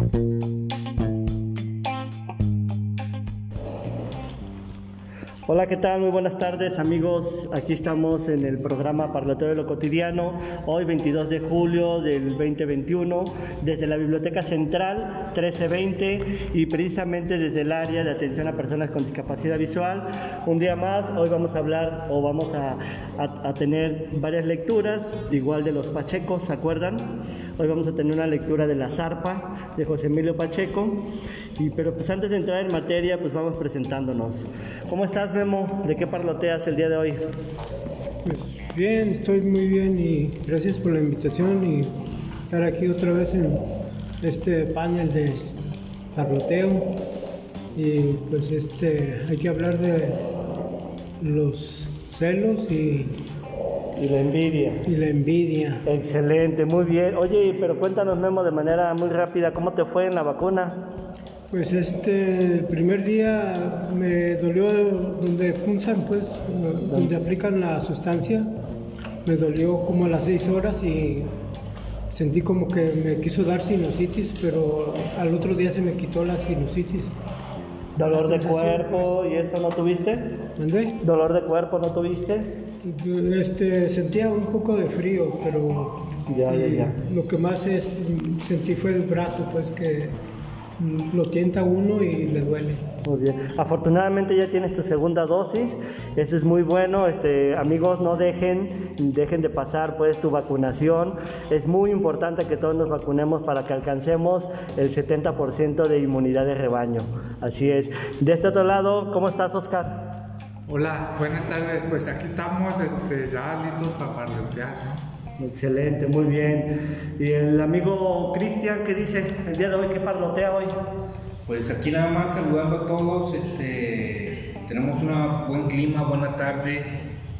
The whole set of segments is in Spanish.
Bye. Hola, ¿qué tal? Muy buenas tardes amigos. Aquí estamos en el programa Parlateo de lo Cotidiano, hoy 22 de julio del 2021, desde la Biblioteca Central 1320 y precisamente desde el área de atención a personas con discapacidad visual. Un día más, hoy vamos a hablar o vamos a, a tener varias lecturas, igual de los Pachecos, ¿se acuerdan? Hoy vamos a tener una lectura de La Zarpa de José Emilio Pacheco, y, pero pues antes de entrar en materia, pues vamos presentándonos. ¿Cómo estás, Memo? ¿De qué parloteas el día de hoy? Pues bien, estoy muy bien y gracias por la invitación y estar aquí otra vez en este panel de parloteo. Y pues este, hay que hablar de los celos y y la envidia. Y la envidia. Excelente, muy bien. Oye, pero cuéntanos, Memo, de manera muy rápida, ¿cómo te fue en la vacuna? Pues este, el primer día me dolió donde punzan, pues, donde aplican la sustancia. Me dolió como a las seis horas y sentí como que me quiso dar sinusitis, pero al otro día se me quitó la sinusitis. ¿Dolor de cuerpo y eso no tuviste? ¿Dónde? ¿Dolor de cuerpo no tuviste? Este, sentía un poco de frío, pero ya, ya, ya. lo que más es, sentí fue el brazo, pues que lo tienta uno y le duele. Muy bien. Afortunadamente ya tienes tu segunda dosis. Eso es muy bueno. Este, amigos, no dejen, dejen de pasar pues su vacunación. Es muy importante que todos nos vacunemos para que alcancemos el 70% de inmunidad de rebaño. Así es. De este otro lado, ¿cómo estás, Oscar? Hola, buenas tardes. Pues aquí estamos este, ya listos para parlotear, Excelente, muy bien. ¿Y el amigo Cristian qué dice el día de hoy? ¿Qué parlotea hoy? Pues aquí nada más saludando a todos. Este, tenemos un buen clima, buena tarde.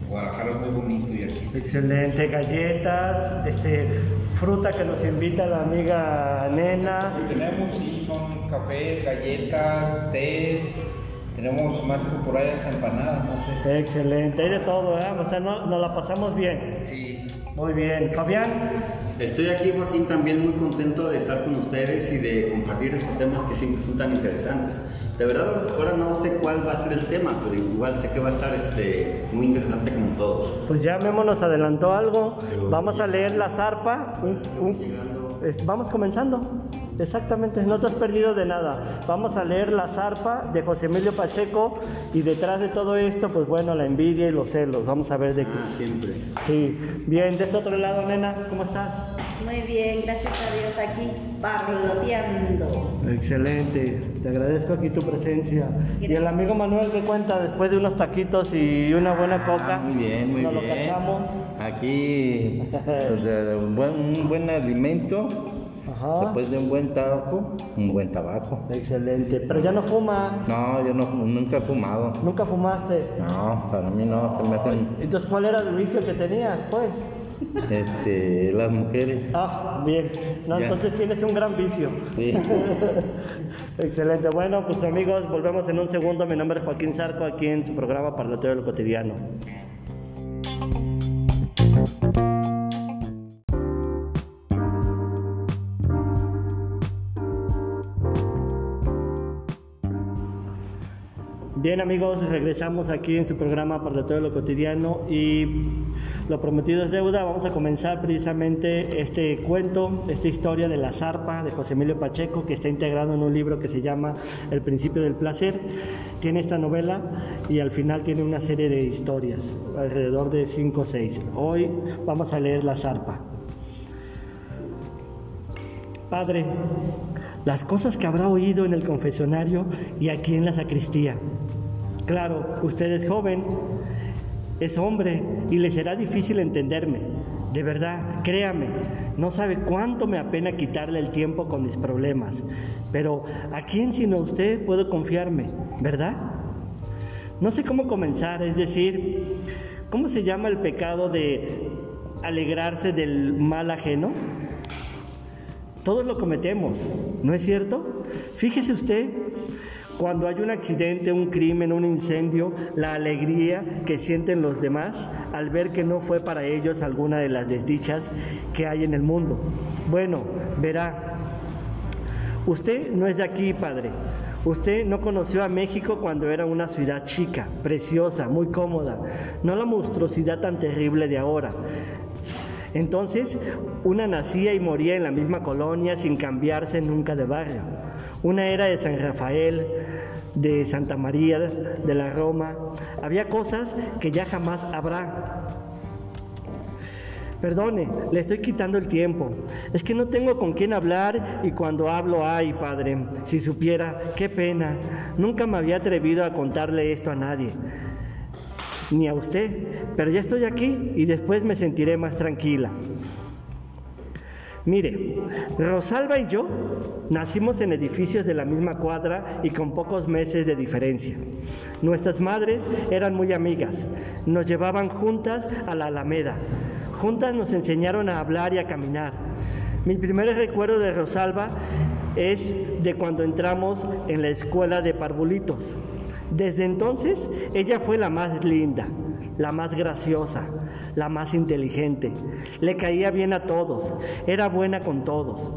Guadalajara es muy bonito y aquí. Excelente, galletas, este, fruta que nos invita la amiga Nena. tenemos, sí, son café, galletas, tés tenemos más por ahí empanadas, no sé. Excelente, hay de todo, ¿eh? O sea, no, nos la pasamos bien. Sí. Muy bien. Fabián. Estoy aquí, Joaquín, también muy contento de estar con ustedes y de compartir estos temas que siempre son tan interesantes. De verdad, ahora no sé cuál va a ser el tema, pero igual sé que va a estar este, muy interesante como todos. Pues ya Memo nos adelantó algo. Vamos a leer la zarpa. Vamos comenzando. Exactamente, no te has perdido de nada. Vamos a leer La zarpa de José Emilio Pacheco y detrás de todo esto, pues bueno, la envidia y los celos. Vamos a ver de qué. Ah, siempre. Sí. Bien, de este otro lado, nena, ¿cómo estás? Muy bien, gracias a Dios aquí parloteando. Excelente, te agradezco aquí tu presencia. Y el amigo Manuel que cuenta después de unos taquitos y una buena ah, coca. muy bien, muy nos bien. lo cachamos. Aquí un buen, un buen alimento Después de un buen tabaco, un buen tabaco. Excelente. Pero ya no fumas. No, yo no, nunca he fumado. ¿Nunca fumaste? No, para mí no. Se me hacen... Entonces, ¿cuál era el vicio que tenías, pues? Este, las mujeres. Ah, bien. No, entonces tienes un gran vicio. Sí. Excelente. Bueno, pues amigos, volvemos en un segundo. Mi nombre es Joaquín Zarco, aquí en su programa Parlateo del Cotidiano. Bien amigos, regresamos aquí en su programa para todo lo cotidiano y lo prometido es deuda. Vamos a comenzar precisamente este cuento, esta historia de la zarpa de José Emilio Pacheco que está integrado en un libro que se llama El principio del placer. Tiene esta novela y al final tiene una serie de historias, alrededor de 5 o 6. Hoy vamos a leer la zarpa. Padre, las cosas que habrá oído en el confesionario y aquí en la sacristía Claro, usted es joven, es hombre y le será difícil entenderme. De verdad, créame, no sabe cuánto me apena quitarle el tiempo con mis problemas. Pero ¿a quién sino a usted puedo confiarme? ¿Verdad? No sé cómo comenzar, es decir, ¿cómo se llama el pecado de alegrarse del mal ajeno? Todos lo cometemos, ¿no es cierto? Fíjese usted cuando hay un accidente, un crimen, un incendio, la alegría que sienten los demás al ver que no fue para ellos alguna de las desdichas que hay en el mundo. Bueno, verá, Usted no es de aquí, padre. Usted no conoció a México cuando era una ciudad chica, preciosa, muy cómoda, no la monstruosidad tan terrible de ahora. Entonces, una nacía y moría en la misma colonia sin cambiarse nunca de barrio. Una era de San Rafael, de Santa María, de la Roma. Había cosas que ya jamás habrá. Perdone, le estoy quitando el tiempo. Es que no tengo con quién hablar y cuando hablo, ay, padre, si supiera, qué pena. Nunca me había atrevido a contarle esto a nadie, ni a usted, pero ya estoy aquí y después me sentiré más tranquila. Mire, Rosalba y yo nacimos en edificios de la misma cuadra y con pocos meses de diferencia. Nuestras madres eran muy amigas, nos llevaban juntas a la Alameda, juntas nos enseñaron a hablar y a caminar. Mi primer recuerdo de Rosalba es de cuando entramos en la escuela de parvulitos. Desde entonces ella fue la más linda, la más graciosa, la más inteligente. Le caía bien a todos, era buena con todos.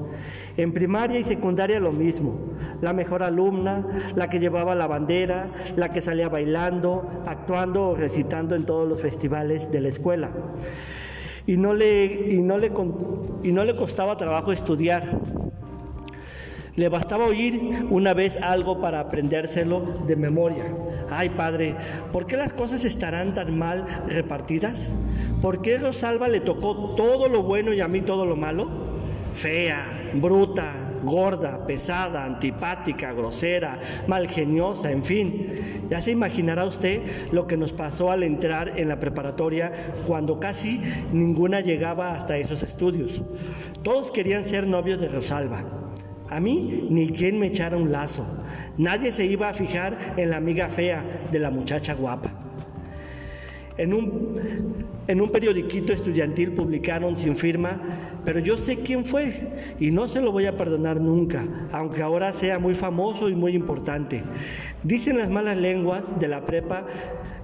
En primaria y secundaria lo mismo. La mejor alumna, la que llevaba la bandera, la que salía bailando, actuando o recitando en todos los festivales de la escuela. Y no le, y no le, y no le costaba trabajo estudiar. Le bastaba oír una vez algo para aprendérselo de memoria. Ay, padre, ¿por qué las cosas estarán tan mal repartidas? ¿Por qué Rosalba le tocó todo lo bueno y a mí todo lo malo? Fea, bruta, gorda, pesada, antipática, grosera, malgeniosa, en fin. Ya se imaginará usted lo que nos pasó al entrar en la preparatoria cuando casi ninguna llegaba hasta esos estudios. Todos querían ser novios de Rosalba. A mí ni quien me echara un lazo. Nadie se iba a fijar en la amiga fea de la muchacha guapa. En un, en un periodiquito estudiantil publicaron sin firma, pero yo sé quién fue y no se lo voy a perdonar nunca, aunque ahora sea muy famoso y muy importante. Dicen las malas lenguas de la prepa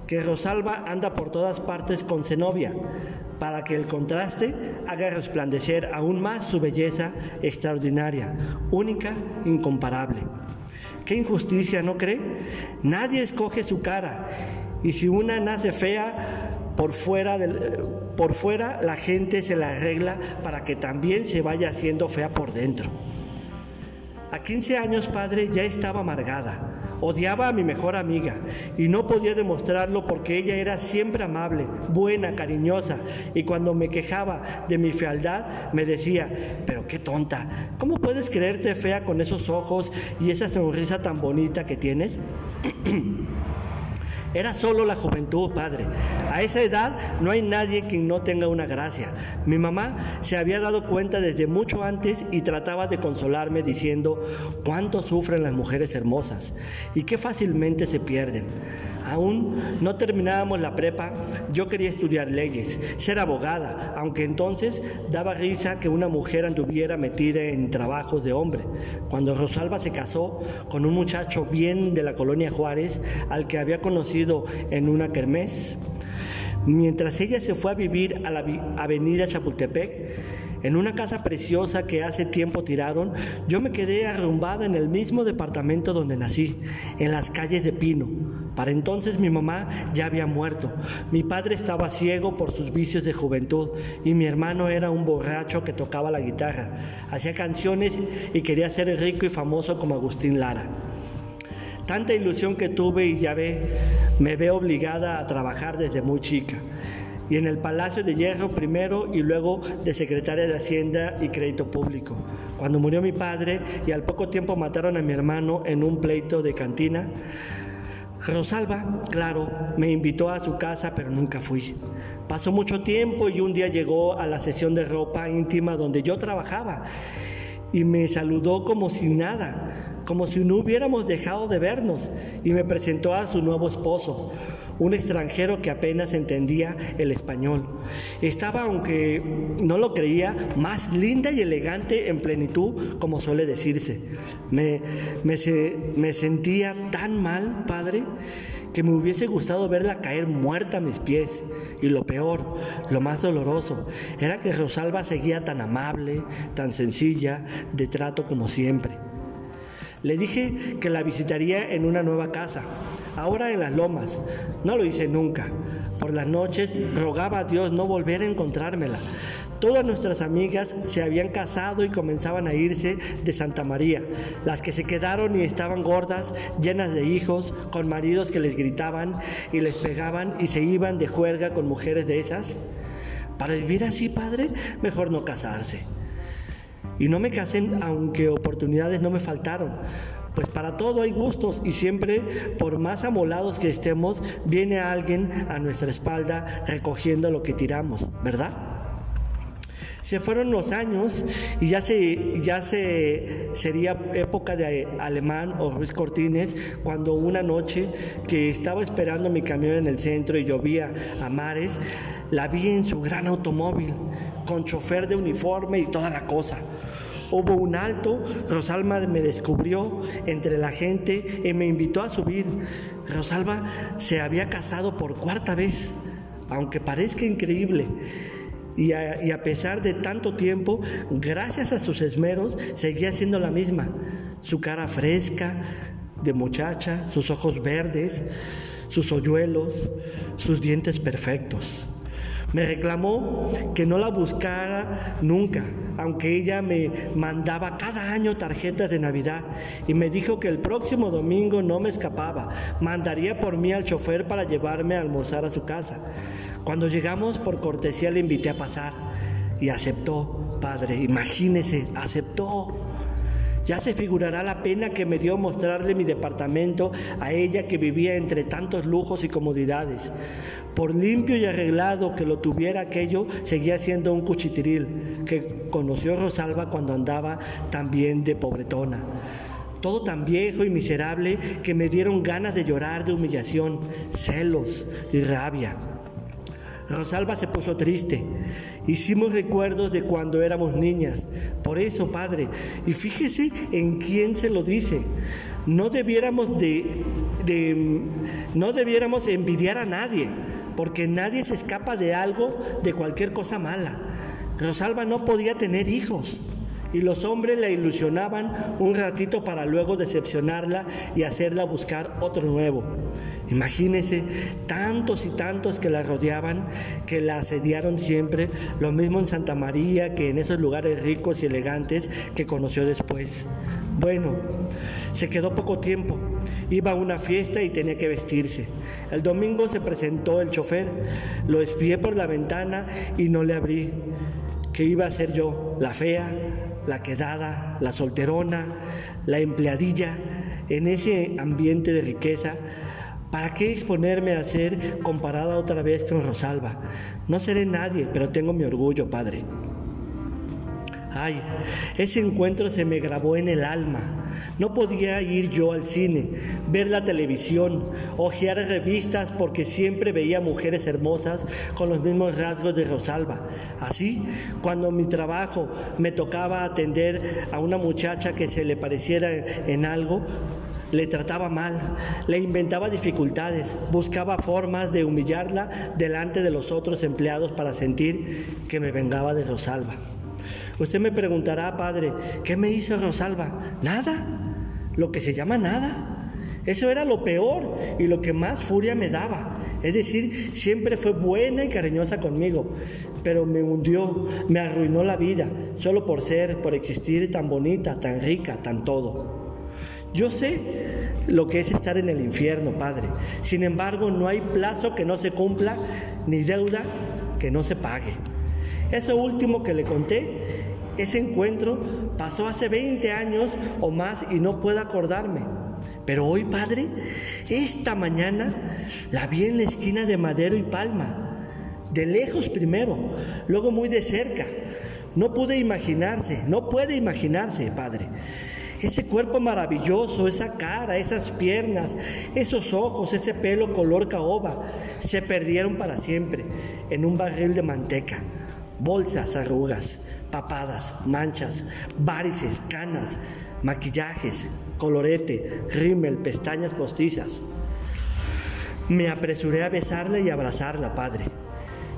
que Rosalba anda por todas partes con Zenobia, para que el contraste haga resplandecer aún más su belleza extraordinaria, única, incomparable. Qué injusticia, ¿no cree? Nadie escoge su cara y si una nace fea, por fuera, por fuera la gente se la arregla para que también se vaya haciendo fea por dentro. A 15 años, padre, ya estaba amargada Odiaba a mi mejor amiga y no podía demostrarlo porque ella era siempre amable, buena, cariñosa y cuando me quejaba de mi fealdad me decía, pero qué tonta, ¿cómo puedes creerte fea con esos ojos y esa sonrisa tan bonita que tienes? Era solo la juventud, padre. A esa edad no hay nadie quien no tenga una gracia. Mi mamá se había dado cuenta desde mucho antes y trataba de consolarme diciendo cuánto sufren las mujeres hermosas y qué fácilmente se pierden. Aún no terminábamos la prepa, yo quería estudiar leyes, ser abogada, aunque entonces daba risa que una mujer anduviera metida en trabajos de hombre. Cuando Rosalba se casó con un muchacho bien de la colonia Juárez, al que había conocido en una kermés, mientras ella se fue a vivir a la avenida Chapultepec, en una casa preciosa que hace tiempo tiraron, yo me quedé arrumbada en el mismo departamento donde nací, en las calles de Pino. Para entonces mi mamá ya había muerto, mi padre estaba ciego por sus vicios de juventud y mi hermano era un borracho que tocaba la guitarra, hacía canciones y quería ser rico y famoso como Agustín Lara. Tanta ilusión que tuve y ya ve, me veo obligada a trabajar desde muy chica y en el Palacio de Hierro primero y luego de secretaria de Hacienda y Crédito Público. Cuando murió mi padre y al poco tiempo mataron a mi hermano en un pleito de cantina, Rosalba, claro, me invitó a su casa, pero nunca fui. Pasó mucho tiempo y un día llegó a la sesión de ropa íntima donde yo trabajaba y me saludó como si nada, como si no hubiéramos dejado de vernos y me presentó a su nuevo esposo, un extranjero que apenas entendía el español. Estaba, aunque no lo creía, más linda y elegante en plenitud, como suele decirse. Me, me, me sentía tan mal, padre, que me hubiese gustado verla caer muerta a mis pies. Y lo peor, lo más doloroso, era que Rosalba seguía tan amable, tan sencilla, de trato como siempre. Le dije que la visitaría en una nueva casa, ahora en las lomas. No lo hice nunca. Por las noches rogaba a Dios no volver a encontrármela. Todas nuestras amigas se habían casado y comenzaban a irse de Santa María. Las que se quedaron y estaban gordas, llenas de hijos, con maridos que les gritaban y les pegaban y se iban de juerga con mujeres de esas. Para vivir así, padre, mejor no casarse. Y no me casen aunque oportunidades no me faltaron. Pues para todo hay gustos y siempre, por más amolados que estemos, viene alguien a nuestra espalda recogiendo lo que tiramos, ¿verdad? Se fueron los años y ya se, ya se sería época de Alemán o Ruiz Cortines cuando una noche que estaba esperando mi camión en el centro y llovía a mares, la vi en su gran automóvil con chofer de uniforme y toda la cosa. Hubo un alto, Rosalba me descubrió entre la gente y me invitó a subir. Rosalba se había casado por cuarta vez, aunque parezca increíble. Y a, y a, pesar de tanto tiempo, gracias a sus esmeros, seguía siendo la misma. Su cara fresca, de muchacha, sus ojos verdes, sus hoyuelos, sus dientes perfectos. Me reclamó que no la buscara nunca, aunque ella me mandaba cada año tarjetas de Navidad y me dijo que el próximo domingo no me escapaba, mandaría por mí al chofer para llevarme a almorzar a su casa. Cuando llegamos por cortesía le invité a pasar y aceptó, padre, imagínese, aceptó. Ya se figurará la pena que me dio mostrarle mi departamento a ella que vivía entre tantos lujos y comodidades. Por limpio y arreglado que lo tuviera aquello, seguía siendo un cuchitril que conoció Rosalba cuando andaba también de pobretona. Todo tan viejo y miserable que me dieron ganas de llorar de humillación, celos y rabia. Rosalba se puso triste. Hicimos recuerdos de cuando éramos niñas. Por eso, padre, y fíjese en quién se lo dice. No debiéramos de, de no debiéramos envidiar a nadie, porque nadie se escapa de algo, de cualquier cosa mala. Rosalba no podía tener hijos y los hombres la ilusionaban un ratito para luego decepcionarla y hacerla buscar otro nuevo. Imagínense tantos y tantos que la rodeaban, que la asediaron siempre, lo mismo en Santa María que en esos lugares ricos y elegantes que conoció después. Bueno, se quedó poco tiempo, iba a una fiesta y tenía que vestirse. El domingo se presentó el chofer, lo espié por la ventana y no le abrí. ¿Qué iba a ser yo? La fea, la quedada, la solterona, la empleadilla, en ese ambiente de riqueza ¿Para qué exponerme a ser comparada otra vez con Rosalba? No seré nadie, pero tengo mi orgullo, Padre. Ay, ese encuentro se me grabó en el alma. No podía ir yo al cine, ver la televisión, hojear revistas porque siempre veía mujeres hermosas con los mismos rasgos de Rosalba. Así, cuando mi trabajo me tocaba atender a una muchacha que se le pareciera en algo, le trataba mal, le inventaba dificultades, buscaba formas de humillarla delante de los otros empleados para sentir que me vengaba de Rosalba. Usted me preguntará, padre, ¿qué me hizo Rosalba? Nada, lo que se llama nada. Eso era lo peor y lo que más furia me daba. Es decir, siempre fue buena y cariñosa conmigo, pero me hundió, me arruinó la vida, solo por ser, por existir tan bonita, tan rica, tan todo. Yo sé lo que es estar en el infierno, Padre. Sin embargo, no hay plazo que no se cumpla ni deuda que no se pague. Eso último que le conté, ese encuentro pasó hace 20 años o más y no puedo acordarme. Pero hoy, Padre, esta mañana la vi en la esquina de Madero y Palma. De lejos primero, luego muy de cerca. No pude imaginarse, no puede imaginarse, Padre. Ese cuerpo maravilloso, esa cara, esas piernas, esos ojos, ese pelo color caoba, se perdieron para siempre en un barril de manteca. Bolsas, arrugas, papadas, manchas, varices, canas, maquillajes, colorete, rímel, pestañas postizas. Me apresuré a besarla y abrazarla, padre.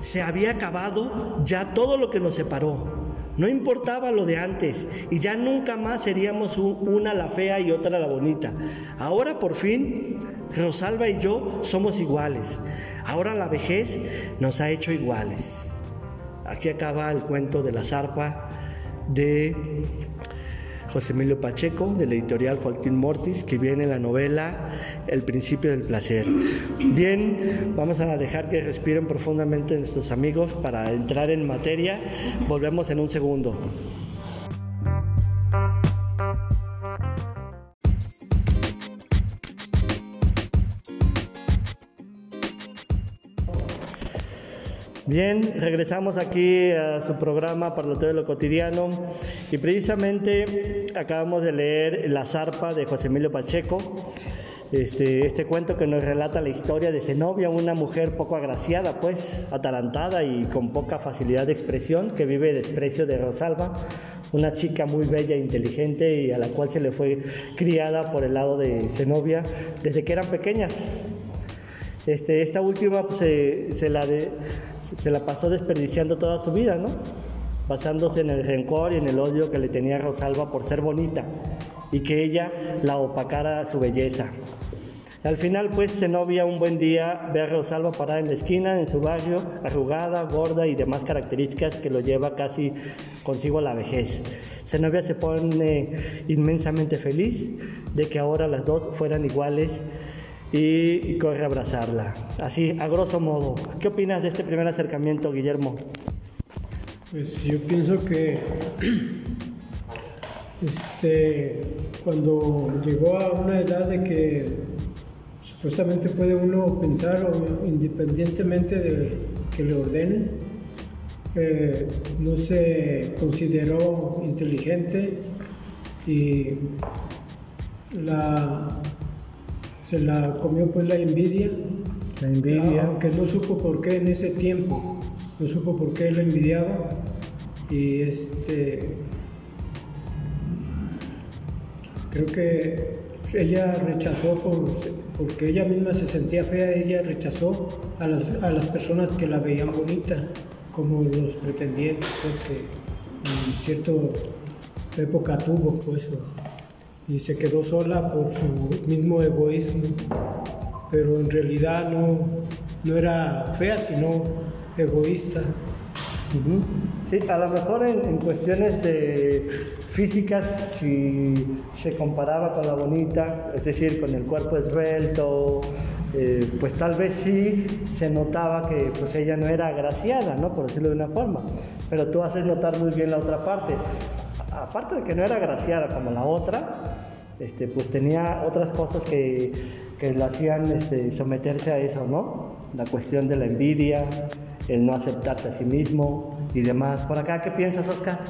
Se había acabado ya todo lo que nos separó No importaba lo de antes y ya nunca más seríamos una la fea y otra la bonita. Ahora por fin, Rosalba y yo somos iguales. Ahora la vejez nos ha hecho iguales. Aquí acaba el cuento de la zarpa de José Emilio Pacheco, de la editorial Joaquín Mortis, que viene en la novela El principio del placer. Bien, vamos a dejar que respiren profundamente nuestros amigos para entrar en materia. Volvemos en un segundo. Bien, regresamos aquí a su programa Parloteo de lo Cotidiano y precisamente acabamos de leer La zarpa de José Emilio Pacheco, este, este cuento que nos relata la historia de Zenobia, una mujer poco agraciada, pues, atalantada y con poca facilidad de expresión, que vive desprecio de Rosalba, una chica muy bella e inteligente y a la cual se le fue criada por el lado de Zenobia desde que eran pequeñas. Este, esta última pues, se, la de, se la pasó desperdiciando toda su vida, ¿no? Basándose en el rencor y en el odio que le tenía Rosalba por ser bonita y que ella la opacara su belleza. Al final, pues, Zenobia un buen día ve a Rosalba parada en la esquina, en su barrio, arrugada, gorda y demás características que lo lleva casi consigo a la vejez. Zenobia se pone inmensamente feliz de que ahora las dos fueran iguales y, corre a abrazarla. Así, a grosso modo. ¿Qué opinas de este primer acercamiento, Guillermo? Pues yo pienso que este, cuando llegó a una edad de que supuestamente puede uno pensar independientemente de que le ordenen, eh, no se consideró inteligente y la se la comió pues la envidia. La envidia. Aunque no supo por qué en ese tiempo, no supo por qué la envidiaba. Y este. Creo que ella rechazó por, porque ella misma se sentía fea, ella rechazó a las, a las personas que la veían bonita, como los pretendientes, pues que en cierta época tuvo, pues y se quedó sola por su mismo egoísmo, pero en realidad no, no era fea, sino egoísta. Sí, a lo mejor en, cuestiones de físicas, si se comparaba con la bonita, es decir, con el cuerpo esbelto, eh, pues tal vez sí se notaba que pues ella no era agraciada, ¿no? Por decirlo de una forma. Pero tú haces notar muy bien la otra parte aparte de que no era graciada como la otra, este, pues tenía otras cosas que, que le hacían este, someterse a eso, ¿no? La cuestión de la envidia, el no aceptarse a sí mismo y demás. Por acá, ¿qué piensas, Oscar?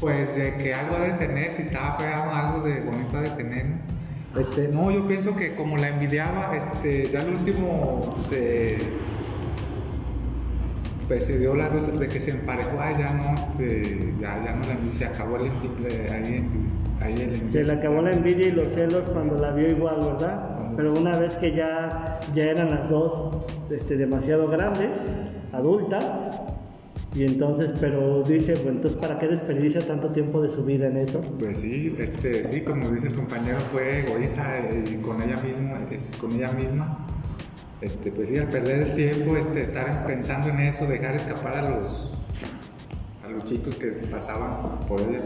Pues de que algo de tener, si estaba fea algo de bonito de tener. Este, no, yo pienso que como la envidiaba, este, ya el último se pues se dio la cosa de que se emparejó, ya no, este, ya, ya no la se acabó el, ahí, ahí el Se le acabó la envidia y los celos cuando la vio igual, ¿verdad? Pero una vez que ya, ya eran las dos este, demasiado grandes, adultas, y entonces, pero dice, bueno, entonces, ¿para qué desperdicia tanto tiempo de su vida en eso? Pues sí, este, sí, como dice el compañero, fue egoísta eh, y con ella misma, este, con ella misma este, pues sí, al perder el tiempo, este, estar pensando en eso, dejar escapar a los, a los chicos que pasaban por él.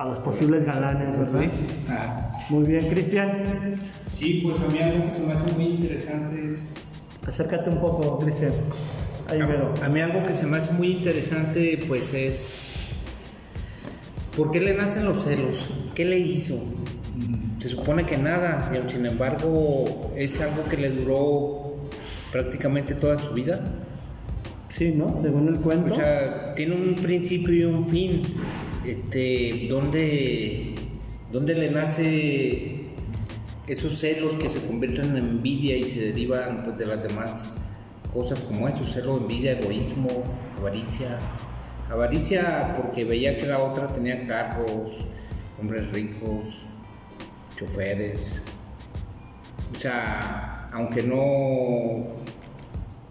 A los posibles galanes, ¿verdad? Sí. Ah. Muy bien, Cristian. Sí, pues a mí algo que se me hace muy interesante es... Acércate un poco, Cristian. Ahí a, a mí algo que se me hace muy interesante, pues es... ¿Por qué le nacen los celos? ¿Qué le hizo? Se supone que nada, y sin embargo es algo que le duró prácticamente toda su vida. Sí, ¿no? Según el cuento. O sea, tiene un principio y un fin. Este, donde le nace esos celos que se convierten en envidia y se derivan pues, de las demás cosas como eso, celo, envidia, egoísmo, avaricia. Avaricia porque veía que la otra tenía cargos, hombres ricos, choferes. O sea, aunque no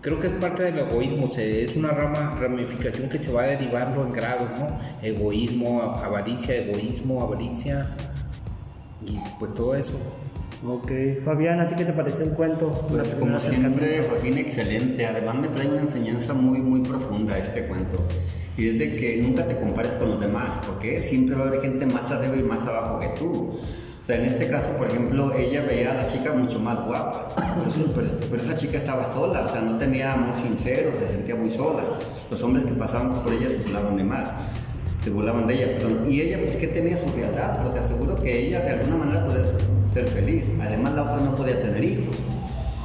creo que es parte del egoísmo, se- es una rama, ramificación que se va derivando en grados, ¿no? Egoísmo, avaricia, egoísmo, avaricia, y pues todo eso. Ok, Fabián, ¿a ti qué te pareció el cuento? Pues como siempre. Joaquín, excelente. Además me trae una enseñanza muy, muy profunda este cuento. Y es de que nunca te compares con los demás, porque siempre va a haber gente más arriba y más abajo que tú. Sea, en este caso, por ejemplo, ella veía a la chica mucho más guapa, pero, pero esa chica estaba sola, o sea, no tenía amor sincero, se sentía muy sola. Los hombres que pasaban por ella se burlaban de más, se burlaban de ella, perdón. Y ella, pues, que tenía su fealdad, pero te aseguro que ella de alguna manera podía ser feliz. Además, la otra no podía tener hijos.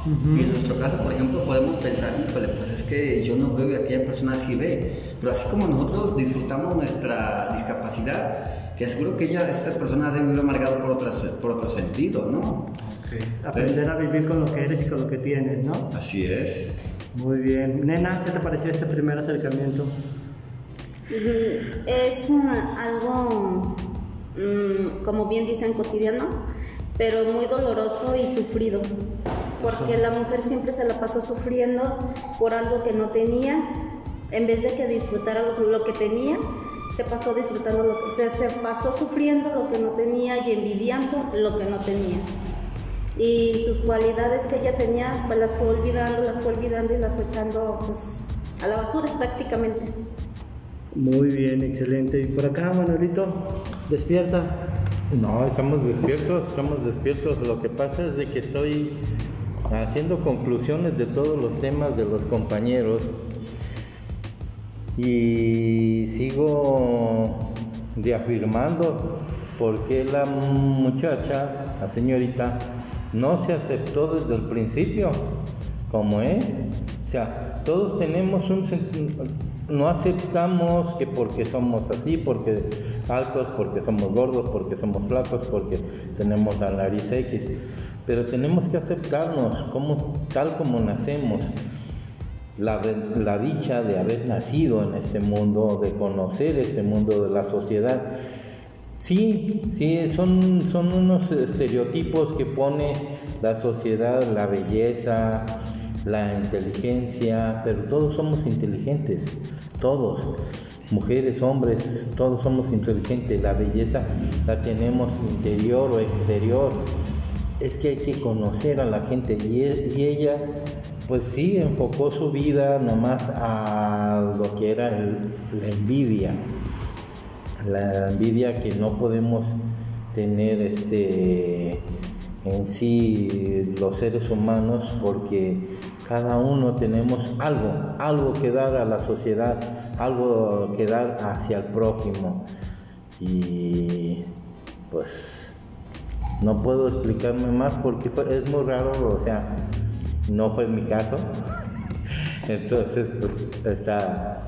Y en nuestro caso, por ejemplo, podemos pensar, híjole, pues es que yo no veo y aquella persona sí ve. Pero así como nosotros disfrutamos nuestra discapacidad, te aseguro que ella, esta persona debe vivir amargado por, otras, por otro sentido, ¿no? Aprender a vivir con lo que eres y con lo que tienes, ¿no? Así es. Muy bien. Nena, ¿qué te pareció este primer acercamiento? Es ah, algo, mm, como bien dicen, cotidiano, pero muy doloroso y sufrido, porque la mujer siempre se la pasó sufriendo por algo que no tenía, en vez de que disfrutara lo, que tenía, se pasó disfrutando lo que, se, se pasó sufriendo lo que no tenía y envidiando lo que no tenía. Y sus cualidades que ella tenía, pues las fue olvidando, las fue olvidando y las fue echando pues, a la basura prácticamente. Muy bien, excelente. Y por acá, Manuelito, despierta. No, estamos despiertos, estamos despiertos. Lo que pasa es de que estoy haciendo conclusiones de todos los temas de los compañeros y sigo reafirmando por qué la muchacha, la señorita, no se aceptó desde el principio como es. O sea, todos tenemos un no aceptamos que porque somos así, porque altos, porque somos gordos, porque somos flacos, porque tenemos la nariz X, pero tenemos que aceptarnos como tal como nacemos. La, la dicha de haber nacido en este mundo, de conocer este mundo de la sociedad. Sí, sí, son, son unos estereotipos que pone la sociedad, la belleza, la inteligencia, pero todos somos inteligentes, todos, mujeres, hombres, todos somos inteligentes, la belleza la tenemos interior o exterior, es que hay que conocer a la gente. Y, y ella pues sí enfocó su vida nomás a lo que era la envidia, la envidia que no podemos tener este en sí los seres humanos porque cada uno tenemos algo, algo que dar a la sociedad, algo que dar hacia el prójimo. Y pues no puedo explicarme más porque fue- es muy raro, o sea, no fue mi caso. Entonces, pues está,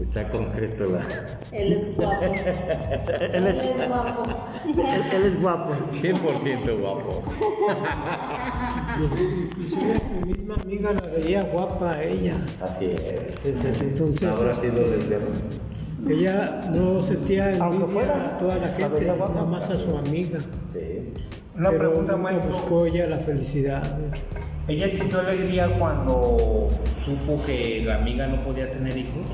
está concreto la... Él es guapo. Él es guapo. Él, él es guapo. 100% guapo. Inclusive su misma amiga la veía guapa a ella. Así es. Entonces, Habrá este, sido lesbiana. Ella no sentía envidia fuera, a toda la la gente, guapa. nada más a su amiga. Sí. Una pero pregunta, maestro. buscó ella la felicidad. ¿Ella sintió alegría cuando supo que la amiga no podía tener hijos?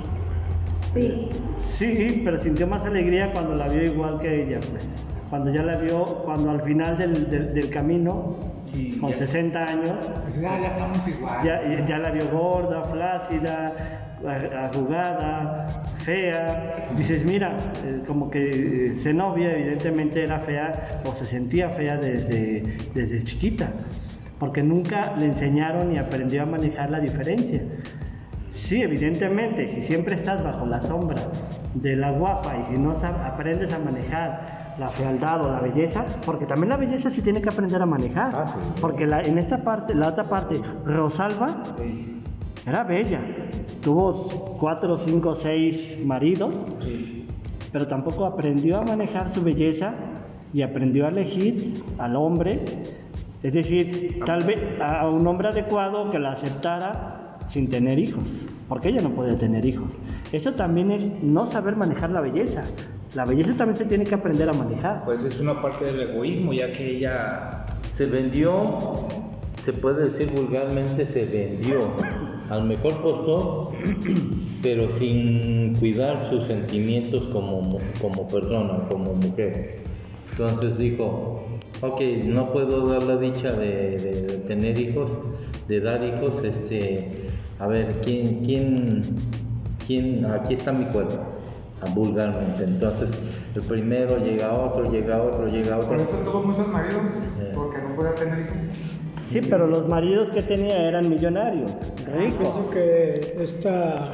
Sí, Sí, pero sintió más alegría cuando la vio igual que ella, pues. Cuando ya la vio, cuando al final del, del- del camino, Sí, con ya. 60 años, ya, ya estamos igual. ya, ya la vio gorda, flácida, arrugada, fea. Dices, mira, eh, como que Zenobia evidentemente era fea o se sentía fea desde, desde chiquita, porque nunca le enseñaron ni aprendió a manejar la diferencia. Sí, evidentemente, si siempre estás bajo la sombra de la guapa y si no aprendes a manejar la fealdad o la belleza, porque también la belleza sí tiene que aprender a manejar, Ah, sí. porque la- en esta parte, la otra parte, Rosalba era bella, tuvo cuatro, cinco, seis maridos, pero tampoco aprendió a manejar su belleza y aprendió a elegir al hombre, es decir, tal vez a un hombre adecuado que la aceptara sin tener hijos, porque ella no puede tener hijos. Eso también es no saber manejar la belleza. La belleza también se tiene que aprender a manejar. Pues es una parte del egoísmo, ya que ella Se vendió, se puede decir vulgarmente, se vendió a lo mejor postó, pero sin cuidar sus sentimientos como, como persona, como mujer. Entonces dijo, ok, no puedo dar la dicha de, de- de tener hijos, de dar hijos, este, a ver, ¿quién, quién, quién, aquí está mi cuerpo? Ah, vulgarmente. Entonces, el primero llega otro, llega otro, llega otro. Por eso tuvo muchos maridos, Eh. porque no podía tener hijos. Sí, pero los maridos que tenía eran millonarios, ricos. Pienso que esta,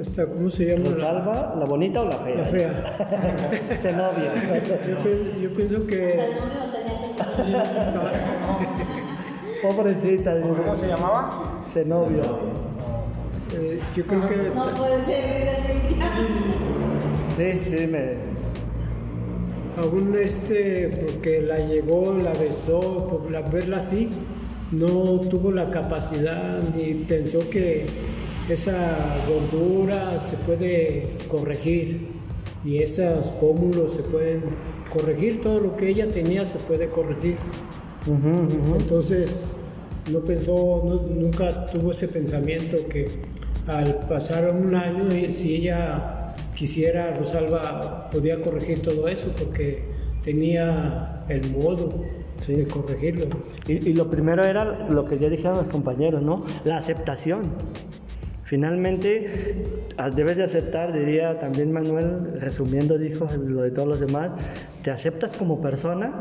esta, ¿cómo se llama? Rosalba, ¿la bonita o la fea? La fea. Zenobia. Yo, pi- yo pienso que El novio tenía que Pobrecita, ¿Cómo digo, se llamaba? Zenobia. eh, yo creo que No puede ser, dice Sí, sí, me... aún este, porque la llegó, la besó, por la- verla así, no tuvo la capacidad ni pensó que esa gordura se puede corregir y esos pómulos se pueden corregir, todo lo que ella tenía se puede corregir. Entonces, no pensó, no- nunca tuvo ese pensamiento que al pasar un año, eh, si ella quisiera, Rosalba podía corregir todo eso porque tenía el modo de corregirlo. Y, y lo primero era lo que ya dijeron los compañeros, ¿no? La aceptación. Finalmente, ah, debes de aceptar, diría también Manuel, resumiendo, dijo lo de todos los demás, te aceptas como persona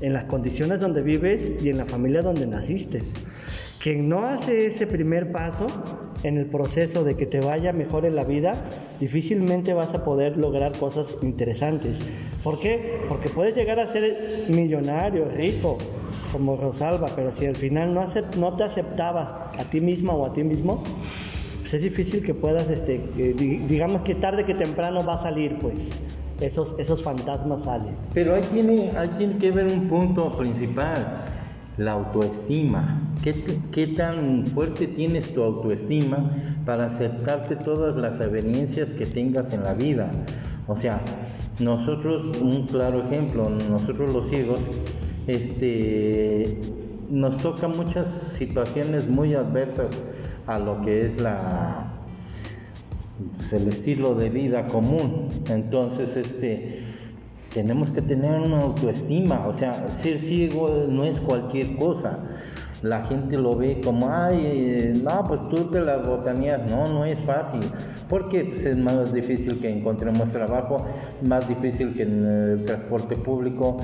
en las condiciones donde vives y en la familia donde naciste. Quien no hace ese primer paso en el proceso de que te vaya mejor en la vida, difícilmente vas a poder lograr cosas interesantes. ¿Por qué? Porque puedes llegar a ser millonario, rico, como Rosalba, pero si al final no, no te aceptabas a ti misma o a ti mismo, pues es difícil que puedas, este, digamos que tarde que temprano va a salir, pues, esos, esos fantasmas salen. Pero ahí que ver un punto principal, la autoestima. ¿Qué, qué tan fuerte tienes tu autoestima para aceptarte todas las aveniencias que tengas en la vida? O sea, nosotros, un claro ejemplo, nosotros los ciegos, este, nos tocan muchas situaciones muy adversas a lo que es la, pues, el estilo de vida común. Entonces, este, tenemos que tener una autoestima, o sea, ser ciego no es cualquier cosa. La gente lo ve como, ay, eh, no, pues tú te las botanías. No, no es fácil, porque pues, es más difícil que encontremos trabajo, más difícil que el transporte público,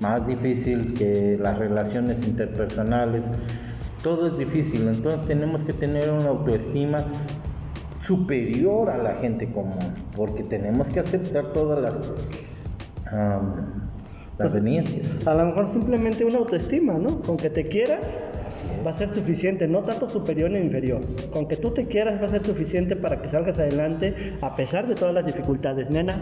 más difícil que las relaciones interpersonales. Todo es difícil, entonces tenemos que tener una autoestima superior a la gente común, porque tenemos que aceptar todas las, am, las veniencias. A lo mejor simplemente una autoestima, ¿no? Con que te quieras va a ser suficiente, no tanto superior ni inferior. Con que tú te quieras va a ser suficiente para que salgas adelante a pesar de todas las dificultades, nena.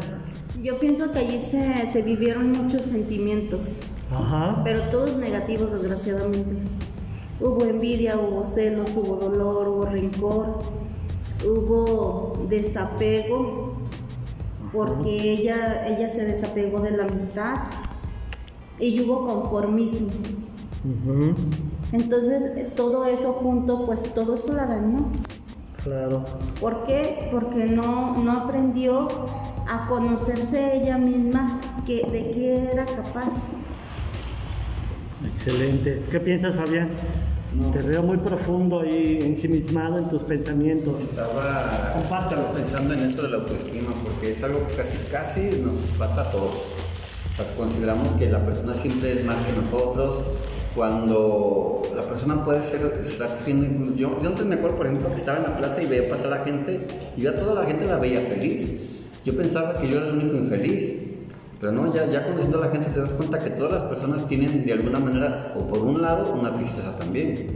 Yo pienso que allí se, se vivieron muchos sentimientos, Ajá. pero todos negativos desgraciadamente. Hubo envidia, hubo celos, hubo dolor, hubo rencor, hubo desapego, porque ella, ella se desapegó de la amistad y hubo conformismo. Entonces todo eso junto, pues todo eso la dañó. Claro. ¿Por qué? Porque no, no aprendió a conocerse ella misma que, de qué era capaz. Excelente. ¿Qué piensas, Fabián? Te veo muy profundo y ensimismado en tus pensamientos. Estaba Compártelo. pensando en esto de la autoestima porque es algo que casi casi nos pasa a todos. O sea, consideramos que la persona siempre es más que nosotros. Cuando la persona puede ser, estar sufriendo, incluso- yo, yo antes me acuerdo, por ejemplo, que estaba en la plaza y veía pasar a la gente y yo a toda la gente la veía feliz. Yo pensaba que yo era el único infeliz. Pero no, ya, ya conociendo a la gente te das cuenta que todas las personas tienen de alguna manera, o por un lado, una tristeza también.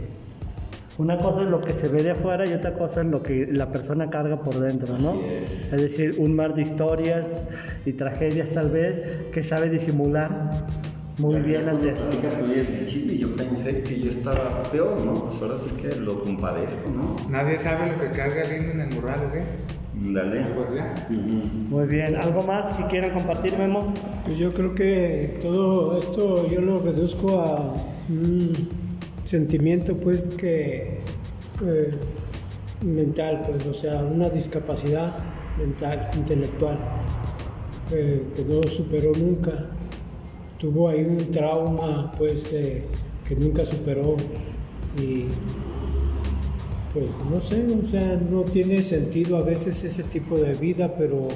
Una cosa es lo que se ve de afuera y otra cosa es lo que la persona carga por dentro, ¿no? Es decir, un mar de historias y tragedias tal vez que sabe disimular muy Ya- bien ante... sí, yo pensé que yo estaba peor, ¿no? Pues ahora sí que lo compadezco, ¿no? Nadie sabe lo que carga el en el mural, ¿ok? Dale. Pues ya. Muy bien, ¿algo más que quieran compartir, Memo? Pues yo creo que todo esto yo lo reduzco a un sentimiento pues que eh, mental, pues, o sea, una discapacidad mental, intelectual, eh, que no superó nunca. Tuvo ahí un trauma, pues, eh, que nunca superó y pues no sé, o sea, no tiene sentido a veces ese tipo de vida, pero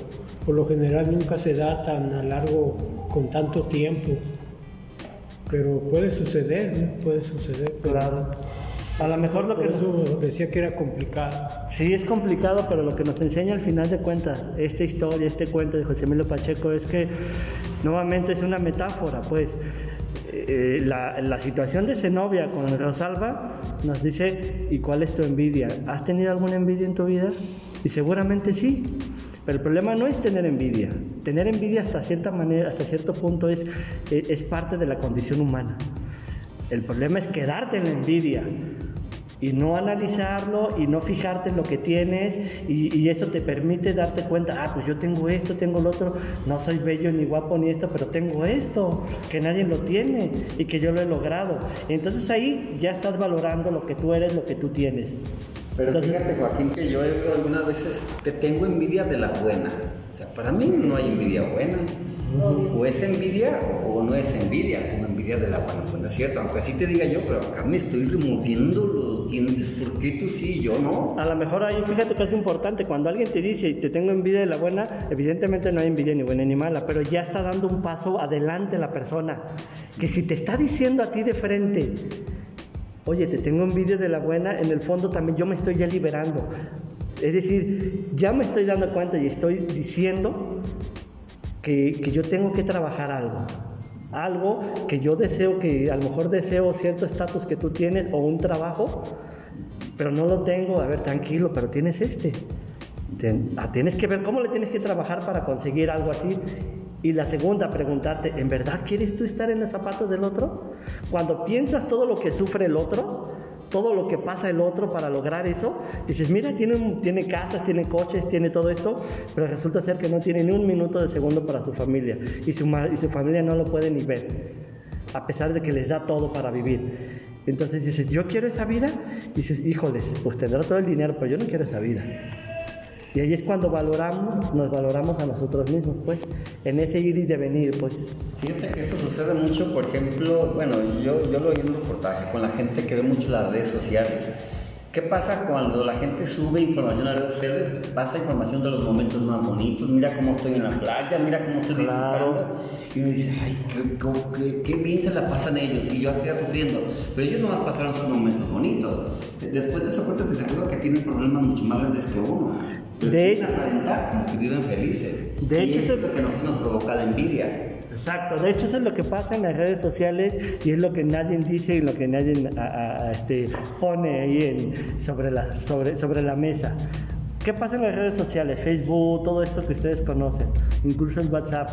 por lo general nunca se da tan a largo, con tanto tiempo. Pero puede suceder, ¿no? puede suceder. Claro. A lo mejor lo por que... eso decía que era complicado. Sí, es complicado, pero lo que nos enseña al final de cuentas esta historia, este cuento de José Emilio Pacheco es que nuevamente es una metáfora, pues. Eh, la, la situación de Zenobia con Rosalba nos dice, ¿y cuál es tu envidia? ¿Has tenido alguna envidia en tu vida? Y seguramente sí. Pero el problema no es tener envidia. Tener envidia hasta cierta manera, hasta cierto punto es, es, es parte de la condición humana. El problema es quedarte en la envidia y no analizarlo y no fijarte en lo que tienes y, y eso te permite darte cuenta, ah, pues yo tengo esto, tengo lo otro, no soy bello ni guapo ni esto, pero tengo esto, que nadie lo tiene y que yo lo he logrado. Entonces ahí ya estás valorando lo que tú eres, lo que tú tienes. Pero Entonces- fíjate, Joaquín, que yo algunas veces te tengo envidia de la buena. Para mí no hay envidia buena. O es envidia o no es envidia, como envidia de la buena. Pues no es cierto, aunque así te diga yo, pero acá me estoy removiendo los dientes. ¿Por qué tú sí y yo no? A lo mejor ahí, fíjate que es importante, cuando alguien te dice, te tengo envidia de la buena, evidentemente no hay envidia ni buena ni mala, pero ya está dando un paso adelante la persona. Que si te está diciendo a ti de frente, oye, te tengo envidia de la buena, en el fondo también yo me estoy ya liberando. Es decir, ya me estoy dando cuenta y estoy diciendo que, que yo tengo que trabajar algo. Algo que yo deseo, que a lo mejor deseo cierto estatus que tú tienes o un trabajo, pero no lo tengo. A ver, tranquilo, pero tienes este. Ah, tienes que ver cómo le tienes que trabajar para conseguir algo así. Y la segunda, preguntarte, ¿en verdad quieres tú estar en los zapatos del otro? Cuando piensas todo lo que sufre el otro, todo lo que pasa el otro para lograr eso, dices, mira, tiene, tiene casas, tiene coches, tiene todo esto, pero resulta ser que no tiene ni un minuto de segundo para su familia. Y su, y su familia no lo puede ni ver, a pesar de que les da todo para vivir. Entonces dices, yo quiero esa vida, y dices, híjoles, pues tendrá todo el dinero, pero yo no quiero esa vida. Y ahí es cuando valoramos, nos valoramos a nosotros mismos, pues, en ese ir y devenir, pues. Fíjate que esto sucede mucho, por ejemplo, bueno, yo, yo lo oí en un reportaje con la gente que ve mucho las redes sociales. ¿Qué pasa cuando la gente sube información a redes sociales? Pasa información de los momentos más bonitos. Mira cómo estoy en la playa, mira cómo estoy Claro. disfrutando. Y uno dice, ay, qué, cómo- qué- qué bien se la pasan ellos. Y yo aquí sufriendo. Pero ellos nomás pasaron sus momentos bonitos. Después de eso, cuenta te seguro que tienen problemas mucho más grandes que uno. Pero De- como que viven felices. De y hecho, eso eso- es lo que nos, nos provoca la envidia. Exacto, de hecho eso es lo que pasa en las redes sociales y es lo que nadie dice y lo que nadie a- a- a, este, pone ahí en- sobre, la, sobre, sobre la mesa. ¿Qué pasa en las redes sociales? Facebook, todo esto que ustedes conocen, incluso en WhatsApp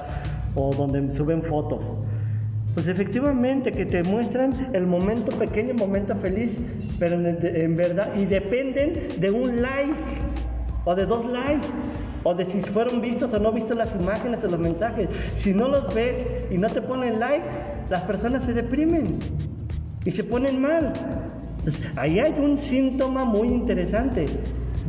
o donde suben fotos. Pues efectivamente que te muestran el momento pequeño, momento feliz, pero en, en verdad, y dependen de un like o de dos likes, o de si fueron vistos o no vistos las imágenes o los mensajes. Si no los ves y no te ponen like, las personas se deprimen y se ponen mal. Entonces, ahí hay un síntoma muy interesante.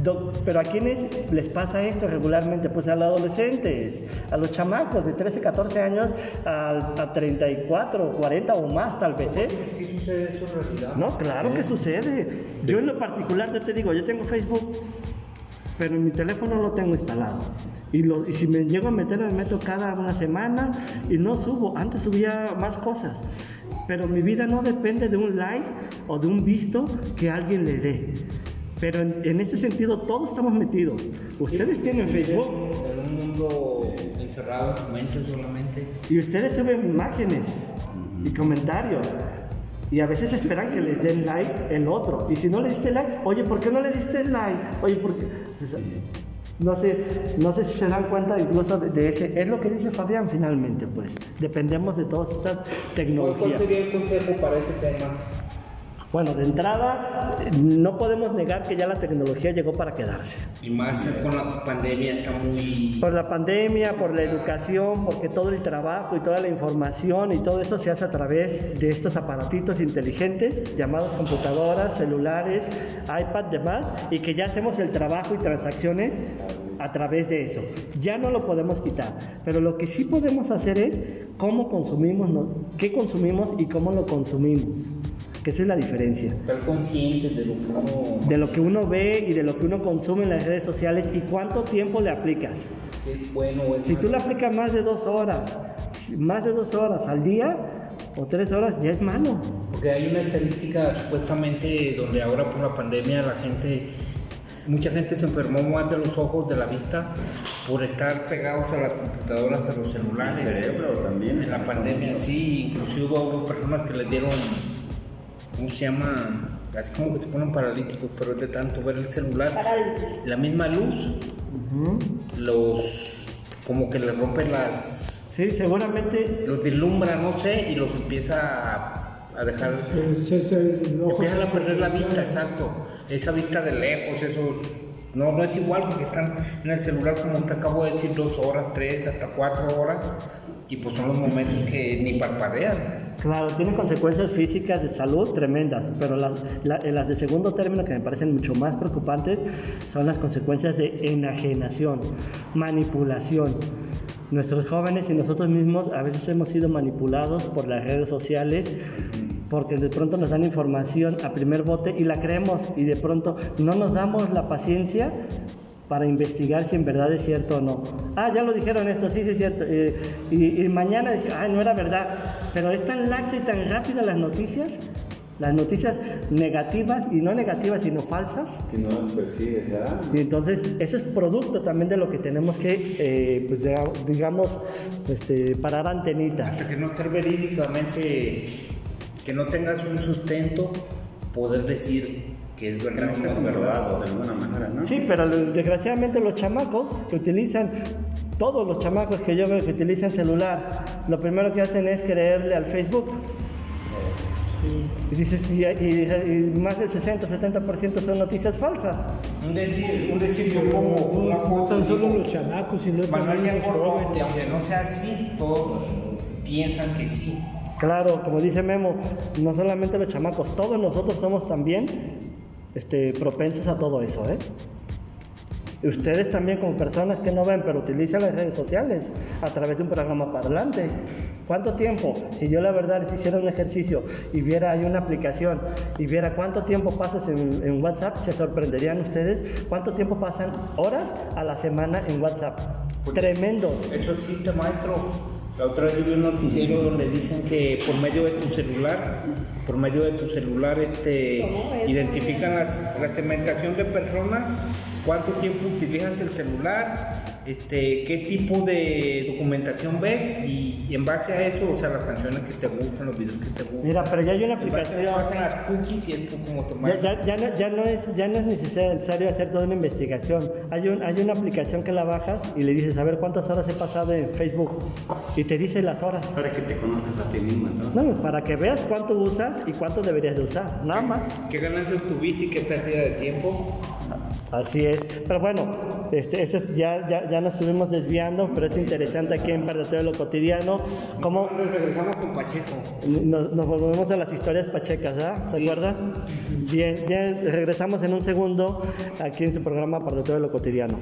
Do- pero a quienes les pasa esto regularmente, pues a los adolescentes, a los chamacos de 13, 14 años, a, a 34, 40 o más tal vez, ¿eh? Sí sucede eso en realidad. No, claro que sucede. Yo en lo particular, yo te digo, yo tengo Facebook, pero en mi teléfono lo tengo instalado. Y, lo- y si me llego a meter, me meto cada una semana y no subo. Antes subía más cosas. Pero mi vida no depende de un like o de un visto que alguien le dé. Pero en, en este sentido todos estamos metidos. Ustedes tienen Facebook En un mundo encerrado mente solamente. y ustedes suben imágenes y comentarios. Y a veces esperan que les den like el otro. Y si no le diste like, oye, ¿por qué no le diste like? Oye, ¿por qué? Pues, no sé, no sé si se dan cuenta incluso de, ese. Es lo que dice Fabián finalmente, pues. Dependemos de todas estas ¿Cuál, cuál tecnologías. sería el consejo para ese tema? Bueno, de entrada, no podemos negar que ya la tecnología llegó para quedarse. Y más con la pandemia está muy... Por la pandemia, por la educación, porque todo el trabajo y toda la información y todo eso se hace a través de estos aparatitos inteligentes llamados computadoras, celulares, iPad, demás, y que ya hacemos el trabajo y transacciones a través de eso. Ya no lo podemos quitar, pero lo que sí podemos hacer es cómo consumimos, ¿no? qué consumimos y cómo lo consumimos que esa es la diferencia. Estar consciente de lo que uno... De lo que uno ve y de lo que uno consume en las redes sociales y cuánto tiempo le aplicas. Si es bueno o es Si tú le aplicas más de dos horas, más de dos horas al día o tres horas, ya es malo. Porque hay una estadística supuestamente donde ahora por la pandemia la gente, mucha gente se enfermó más de los ojos, de la vista, por estar pegados a las computadoras, a los celulares. El cerebro también. En la pandemia, sí, inclusive hubo personas que les dieron ¿cómo se llama? Así como que se ponen paralíticos, pero es de tanto ver el celular. Parálisis. La misma luz, los, como que le rompe las, Sí, seguramente los deslumbra, no sé, y los empieza a, a dejar, Es- es el ojo empiezan a perder la vista, exacto. Esa vista de lejos, esos, no, no es igual porque están en el celular como te acabo de decir, dos horas, tres, hasta cuatro horas, y pues son los momentos que ni parpadean. Claro, tiene consecuencias físicas de salud tremendas, pero las, la- en las de segundo término que me parecen mucho más preocupantes son las consecuencias de enajenación, manipulación. Nuestros jóvenes y nosotros mismos a veces hemos sido manipulados por las redes sociales porque de pronto nos dan información a primer bote y la creemos y de pronto no nos damos la paciencia para investigar si en verdad es cierto o no. Ah, ya lo dijeron esto, sí, sí es cierto. Eh, y, y mañana decir, ah, no era verdad. Pero es tan laxa y tan rápida las noticias, las noticias negativas y no negativas, sino falsas. Que no los persigue, ¿será? Y entonces, eso es producto también de lo que tenemos que, eh, pues, digamos, este, parar antenitas. Hasta que no esté verídicamente, que no tengas un sustento, poder decir que es verdad no de alguna manera, ¿no? Sí, pero desgraciadamente los chamacos que utilizan, todos los chamacos que yo veo que utilizan celular, lo primero que hacen es creerle al Facebook. Y, dices, y, y- y más del 60-70% son noticias falsas. Un decir, un decir, yo pongo una No foto tan y solo los chamacos, sino Manuel también los Ñangorro, jóvenes. y aunque no sea así, todos piensan que sí. Claro, como dice Memo, no solamente los chamacos, todos nosotros somos también este, propensos a todo eso. ¿eh? Ustedes también como personas que no ven, pero utilizan las redes sociales a través de un programa parlante. ¿Cuánto tiempo? Si yo la verdad les hiciera un ejercicio y viera hay una aplicación y viera cuánto tiempo pasas en, en WhatsApp, se sorprenderían ustedes cuánto tiempo pasan horas a la semana en WhatsApp. Tremendo. Eso existe, maestro. La otra vez yo vi un noticiero donde dicen que por medio de tu celular, por medio de tu celular, este, identifican la, la segmentación de personas, cuánto tiempo utilizas el celular, este, qué tipo de documentación ves y, y en base a eso, o sea, las canciones que te gustan, los videos que te gustan. Mira, pero ya hay una En base a aplicación. las cookies y como te Ya, ya, ya no, ya, no es, ya no es necesario hacer toda una investigación. Hay, un, hay una aplicación que la bajas y le dices, a ver cuántas horas he pasado en Facebook. Y te dice las horas. Para que te conozcas a ti mismo, entonces. No, para que veas cuánto usas y cuánto deberías de usar. Nada más. ¿Qué ganancia tuviste y qué pérdida de tiempo? Así es. Pero bueno, este, eso es- ya, ya, ya nos estuvimos desviando, pero es interesante aquí en Para de lo cotidiano. Cómo Regresamos con Pacheco. nos, nos volvemos a las historias pachecas, ¿ah? ¿Se acuerdan? Bien, bien, regresamos en un segundo aquí en su programa Para de lo cotidiano.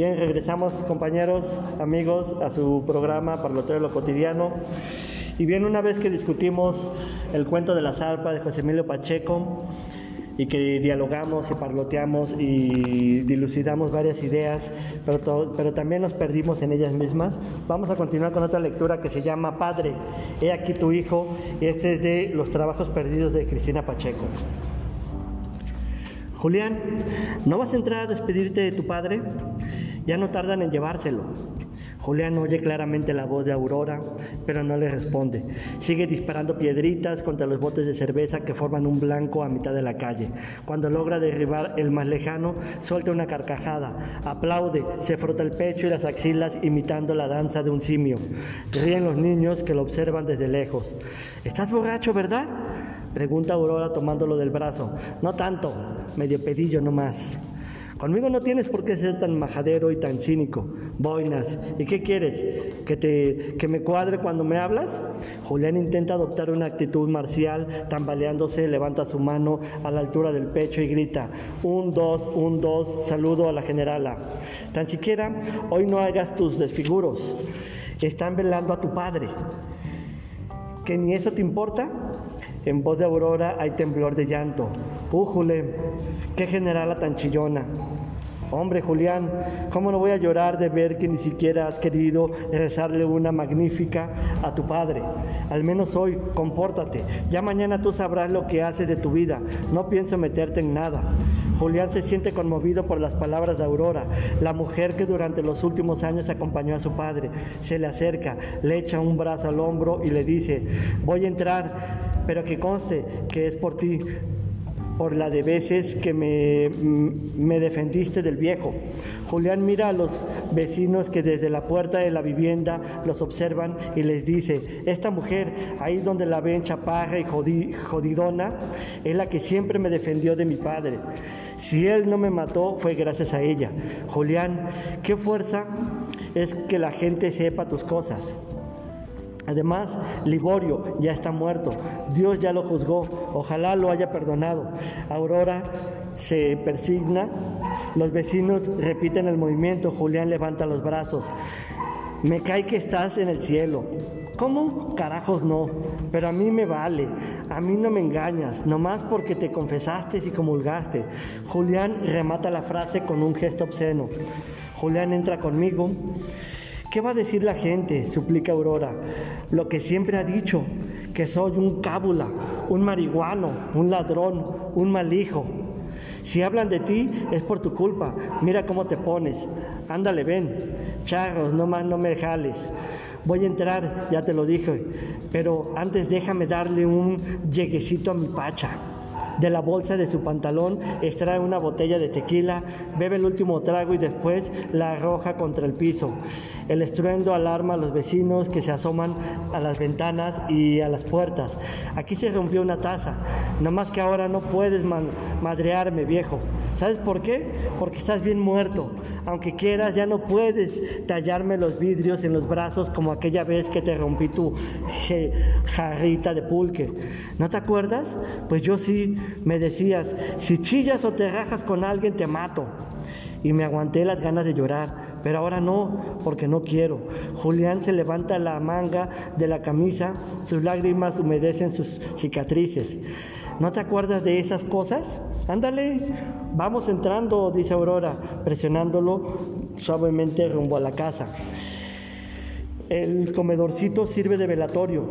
Bien, regresamos compañeros, amigos, a su programa Parloteo de lo Cotidiano. Y bien, una vez que discutimos el cuento de la zarpa de José Emilio Pacheco y que dialogamos y parloteamos y dilucidamos varias ideas, pero, también nos perdimos en ellas mismas, vamos a continuar con otra lectura que se llama Padre, he aquí tu hijo, y este es de Los Trabajos Perdidos de Cristina Pacheco. Julián, ¿no vas a entrar a despedirte de tu padre? Ya no tardan en llevárselo. Julián oye claramente la voz de Aurora, pero no le responde. Sigue disparando piedritas contra los botes de cerveza que forman un blanco a mitad de la calle. Cuando logra derribar el más lejano, suelta una carcajada, aplaude, se frota el pecho y las axilas imitando la danza de un simio. Ríen los niños que lo observan desde lejos. ¿Estás borracho, verdad? Pregunta Aurora tomándolo del brazo. No tanto, medio pedillo nomás. Conmigo no tienes por qué ser tan majadero y tan cínico. Boinas, ¿y qué quieres? ¿Que, te, ¿Que me cuadre cuando me hablas? Julián intenta adoptar una actitud marcial, tambaleándose, levanta su mano a la altura del pecho y grita, un, dos, un, dos, saludo a la generala. Tan siquiera hoy no hagas tus desfiguros. Están velando a tu padre. ¿Que ni eso te importa? En voz de Aurora hay temblor de llanto. ¡Újule! ¡Qué generala tan chillona! Hombre, Julián, ¿cómo no voy a llorar de ver que ni siquiera has querido rezarle una magnífica a tu padre? Al menos hoy, compórtate. Ya mañana tú sabrás lo que haces de tu vida. No pienso meterte en nada. Julián se siente conmovido por las palabras de Aurora, la mujer que durante los últimos años acompañó a su padre. Se le acerca, le echa un brazo al hombro y le dice, voy a entrar pero que conste que es por ti, por la de veces que me, me, defendiste del viejo. Julián mira a los vecinos que desde la puerta de la vivienda los observan y les dice, esta mujer, ahí donde la ven chaparra y jodidona, es la que siempre me defendió de mi padre. Si él no me mató, fue gracias a ella. Julián, qué fuerza es que la gente sepa tus cosas. Además, Liborio ya está muerto. Dios ya lo juzgó. Ojalá lo haya perdonado. Aurora se persigna. Los vecinos repiten el movimiento. Julián levanta los brazos. Me cae que estás en el cielo. ¿Cómo? Carajos no. Pero a mí me vale. A mí no me engañas. Nomás porque te confesaste y comulgaste. Julián remata la frase con un gesto obsceno. Julián entra conmigo. ¿Qué va a decir la gente? suplica Aurora. Lo que siempre ha dicho, que soy un cábula, un marihuano, un ladrón, un mal hijo. Si hablan de ti es por tu culpa. Mira cómo te pones. Ándale, ven. Charros, no más no me jales. Voy a entrar, ya te lo dije, pero antes déjame darle un lleguecito a mi pacha. De la bolsa de su pantalón extrae una botella de tequila, bebe el último trago y después la arroja contra el piso. El estruendo alarma a los vecinos que se asoman a las ventanas y a las puertas. Aquí se rompió una taza. Nada más que ahora no puedes madrearme, viejo. ¿Sabes por qué? Porque estás bien muerto. Aunque quieras, ya no puedes tallarme los vidrios en los brazos como aquella vez que te rompí tu jarrita de pulque. ¿No te acuerdas? Pues yo sí me decías, si chillas o te rajas con alguien, te mato. Y me aguanté las ganas de llorar pero ahora no, porque no quiero. Julián se levanta la manga de la camisa, sus lágrimas humedecen sus cicatrices. ¿No te acuerdas de esas cosas? Ándale, vamos entrando, dice Aurora, presionándolo suavemente rumbo a la casa. El comedorcito sirve de velatorio.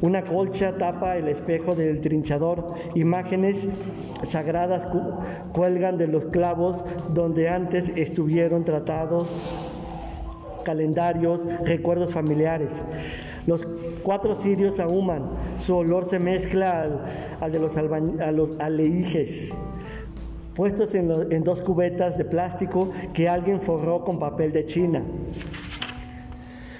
Una colcha tapa el espejo del trinchador. Imágenes sagradas cuelgan de los clavos donde antes estuvieron tratados calendarios, recuerdos familiares. Los cuatro cirios ahuman, su olor se mezcla al, de los, a los aleíjes, puestos en, en dos cubetas de plástico que alguien forró con papel de China.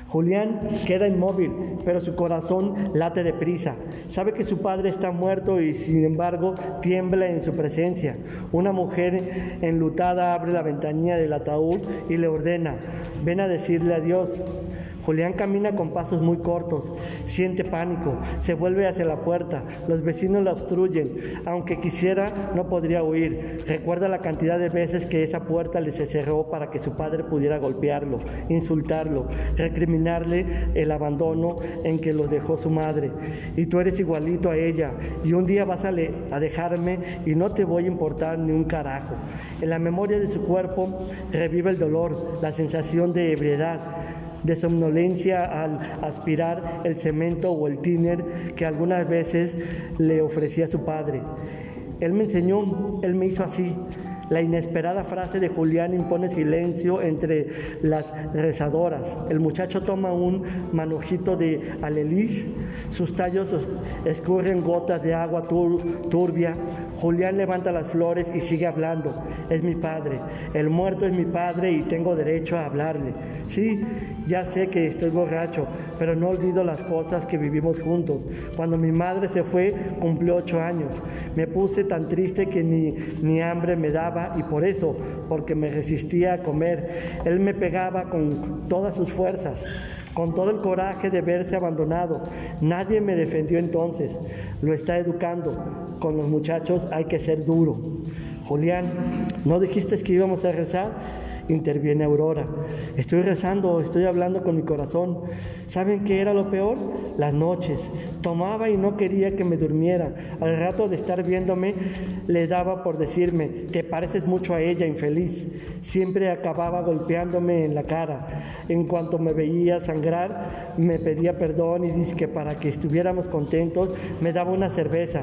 Julián queda inmóvil, pero su corazón late deprisa. Sabe que su padre está muerto y sin embargo tiembla en su presencia. Una mujer enlutada abre la ventanilla del ataúd y le ordena, ven a decirle adiós. Julián camina con pasos muy cortos, siente pánico, se vuelve hacia la puerta, los vecinos la obstruyen, aunque quisiera no podría huir. Recuerda la cantidad de veces que esa puerta le se cerró para que su padre pudiera golpearlo, insultarlo, recriminarle el abandono en que los dejó su madre. Y tú eres igualito a ella, y un día vas a, a dejarme y no te voy a importar ni un carajo. En la memoria de su cuerpo revive el dolor, la sensación de ebriedad de somnolencia al aspirar el cemento o el tiner que algunas veces le ofrecía su padre. Él me enseñó, él me hizo así. La inesperada frase de Julián impone silencio entre las rezadoras. El muchacho toma un manojito de alelis, sus tallos escurren gotas de agua turbia. Julián levanta las flores y sigue hablando. Es mi padre, el muerto es mi padre y tengo derecho a hablarle. Sí, ya sé que estoy borracho, pero no olvido las cosas que vivimos juntos. Cuando mi madre se fue, cumplió ocho años. Me puse tan triste que ni, ni hambre me daba y por eso, porque me resistía a comer, él me pegaba con todas sus fuerzas con todo el coraje de verse abandonado. Nadie me defendió entonces. Lo está educando. Con los muchachos hay que ser duro. Julián, ¿no dijiste que íbamos a rezar? Interviene Aurora. Estoy rezando, estoy hablando con mi corazón. ¿Saben qué era lo peor? Las noches. Tomaba y no quería que me durmiera. Al rato de estar viéndome, le daba por decirme, te pareces mucho a ella, infeliz. Siempre acababa golpeándome en la cara. En cuanto me veía sangrar, me pedía perdón y dice que para que estuviéramos contentos, me daba una cerveza,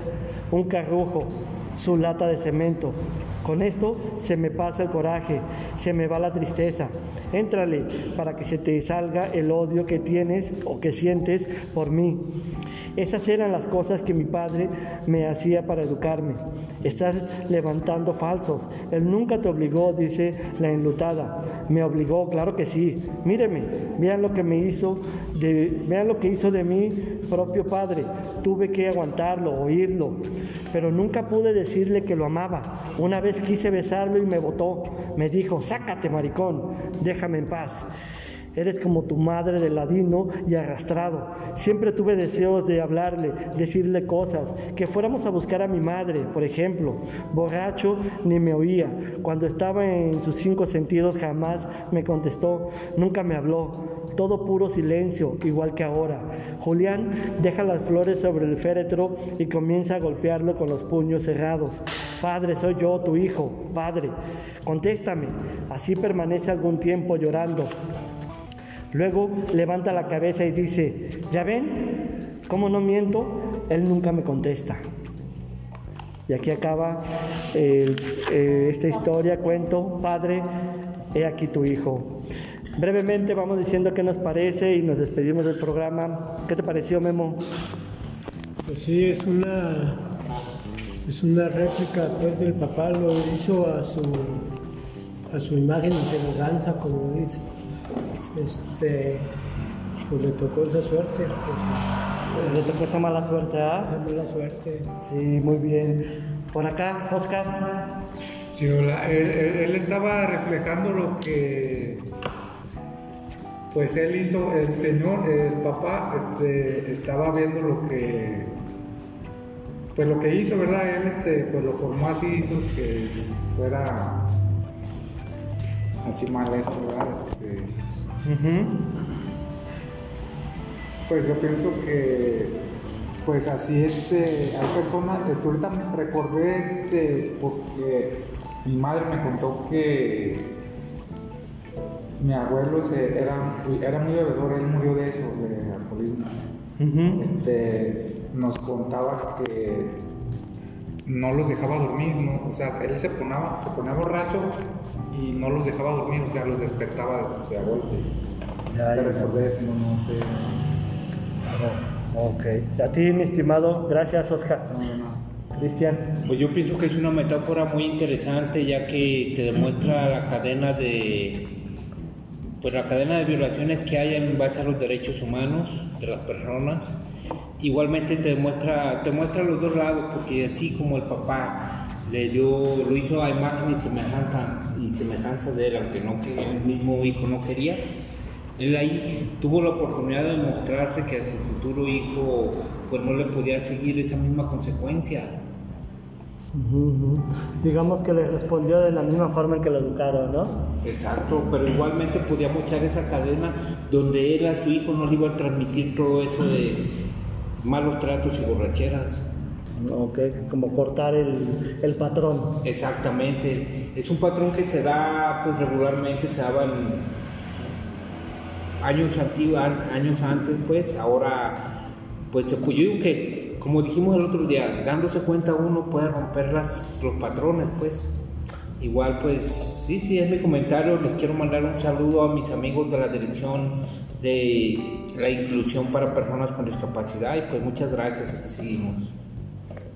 un carrujo, su lata de cemento. Con esto se me pasa el coraje, se me va la tristeza. Éntrale para que se te salga el odio que tienes o que sientes por mí. Esas eran las cosas que mi padre me hacía para educarme. Estás levantando falsos. Él nunca te obligó, dice la enlutada. Me obligó, claro que sí. Míreme, vean lo que me hizo, de, vean lo que hizo de mi propio padre. Tuve que aguantarlo, oírlo, pero nunca pude decirle que lo amaba. Una vez quise besarlo y me botó. Me dijo, sácate, maricón, déjame en paz. Eres como tu madre de ladino y arrastrado. Siempre tuve deseos de hablarle, decirle cosas, que fuéramos a buscar a mi madre, por ejemplo. Borracho ni me oía. Cuando estaba en sus cinco sentidos jamás me contestó, nunca me habló. Todo puro silencio, igual que ahora. Julián deja las flores sobre el féretro y comienza a golpearlo con los puños cerrados. Padre, soy yo, tu hijo, padre. Contéstame. Así permanece algún tiempo llorando. Luego levanta la cabeza y dice, ¿ya ven? ¿Cómo no miento? Él nunca me contesta. Y aquí acaba eh, esta historia, cuento, Padre, he aquí tu hijo. Brevemente vamos diciendo qué nos parece y nos despedimos del programa. ¿Qué te pareció, Memo? Pues sí, es una, es una réplica pues, del papá, lo hizo a su, a su imagen de semejanza, como dice este, pues le tocó esa suerte. Pues, le tocó esa mala suerte, ¿ah? Esa mala suerte. Sí, muy bien. Por acá, Oscar. Sí, hola. Él, estaba reflejando lo que, pues él hizo, el señor, el papá, este, estaba viendo lo que, pues lo que hizo, ¿verdad? Él, este, pues lo formó así, hizo que fuera así mal esto, ¿verdad? Este, pues yo pienso que, pues así este, hay personas, ahorita me recordé este, porque mi madre me contó que mi abuelo era, era muy bebedor, él murió de eso, de alcoholismo. este, nos contaba que no los dejaba dormir, ¿no? o sea, él se ponía, se ponía borracho y no los dejaba dormir, o sea, los despertaba de, a golpe. Ya, Te recordé eso, no, no sé. Ok. A ti, mi estimado, gracias, Oscar. Cristian. Pues yo pienso que es una metáfora muy interesante ya que te demuestra la cadena de pues la cadena de violaciones que hay en base a los derechos humanos de las personas. Igualmente te demuestra te muestra los dos lados porque así como el papá le dio, lo hizo a imagen y semejanza, y semejanza de él, aunque no que el mismo hijo no quería. Él ahí tuvo la oportunidad de mostrarse que a su futuro hijo pues no le podía seguir esa misma consecuencia. Digamos que le respondió de la misma forma en que lo educaron, ¿no? Exacto, pero igualmente podía mochar esa cadena donde él a su hijo no le iba a transmitir todo eso de malos tratos y borracheras. Como cortar el, patrón. Exactamente. Es un patrón que se da pues, regularmente, se daba años, antiguos, años antes, pues ahora, pues, yo digo que, como dijimos el otro día, dándose cuenta uno puede romper las, los patrones, pues. Igual pues sí, sí, es mi comentario. Les quiero mandar un saludo a mis amigos de la dirección de la inclusión para personas con discapacidad y pues muchas gracias, aquí seguimos.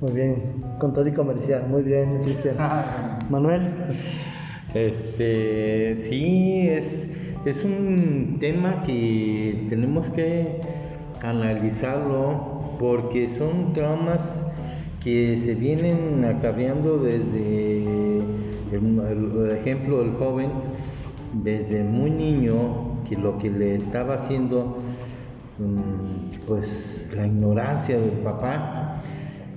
Muy bien, con todo y comercial, muy bien, Cristian. Manuel. Este, sí, es, es un tema que tenemos que analizarlo porque son traumas que se vienen acarreando desde el, ejemplo del joven, desde muy niño, que lo que le estaba haciendo, mm, pues la ignorancia del papá,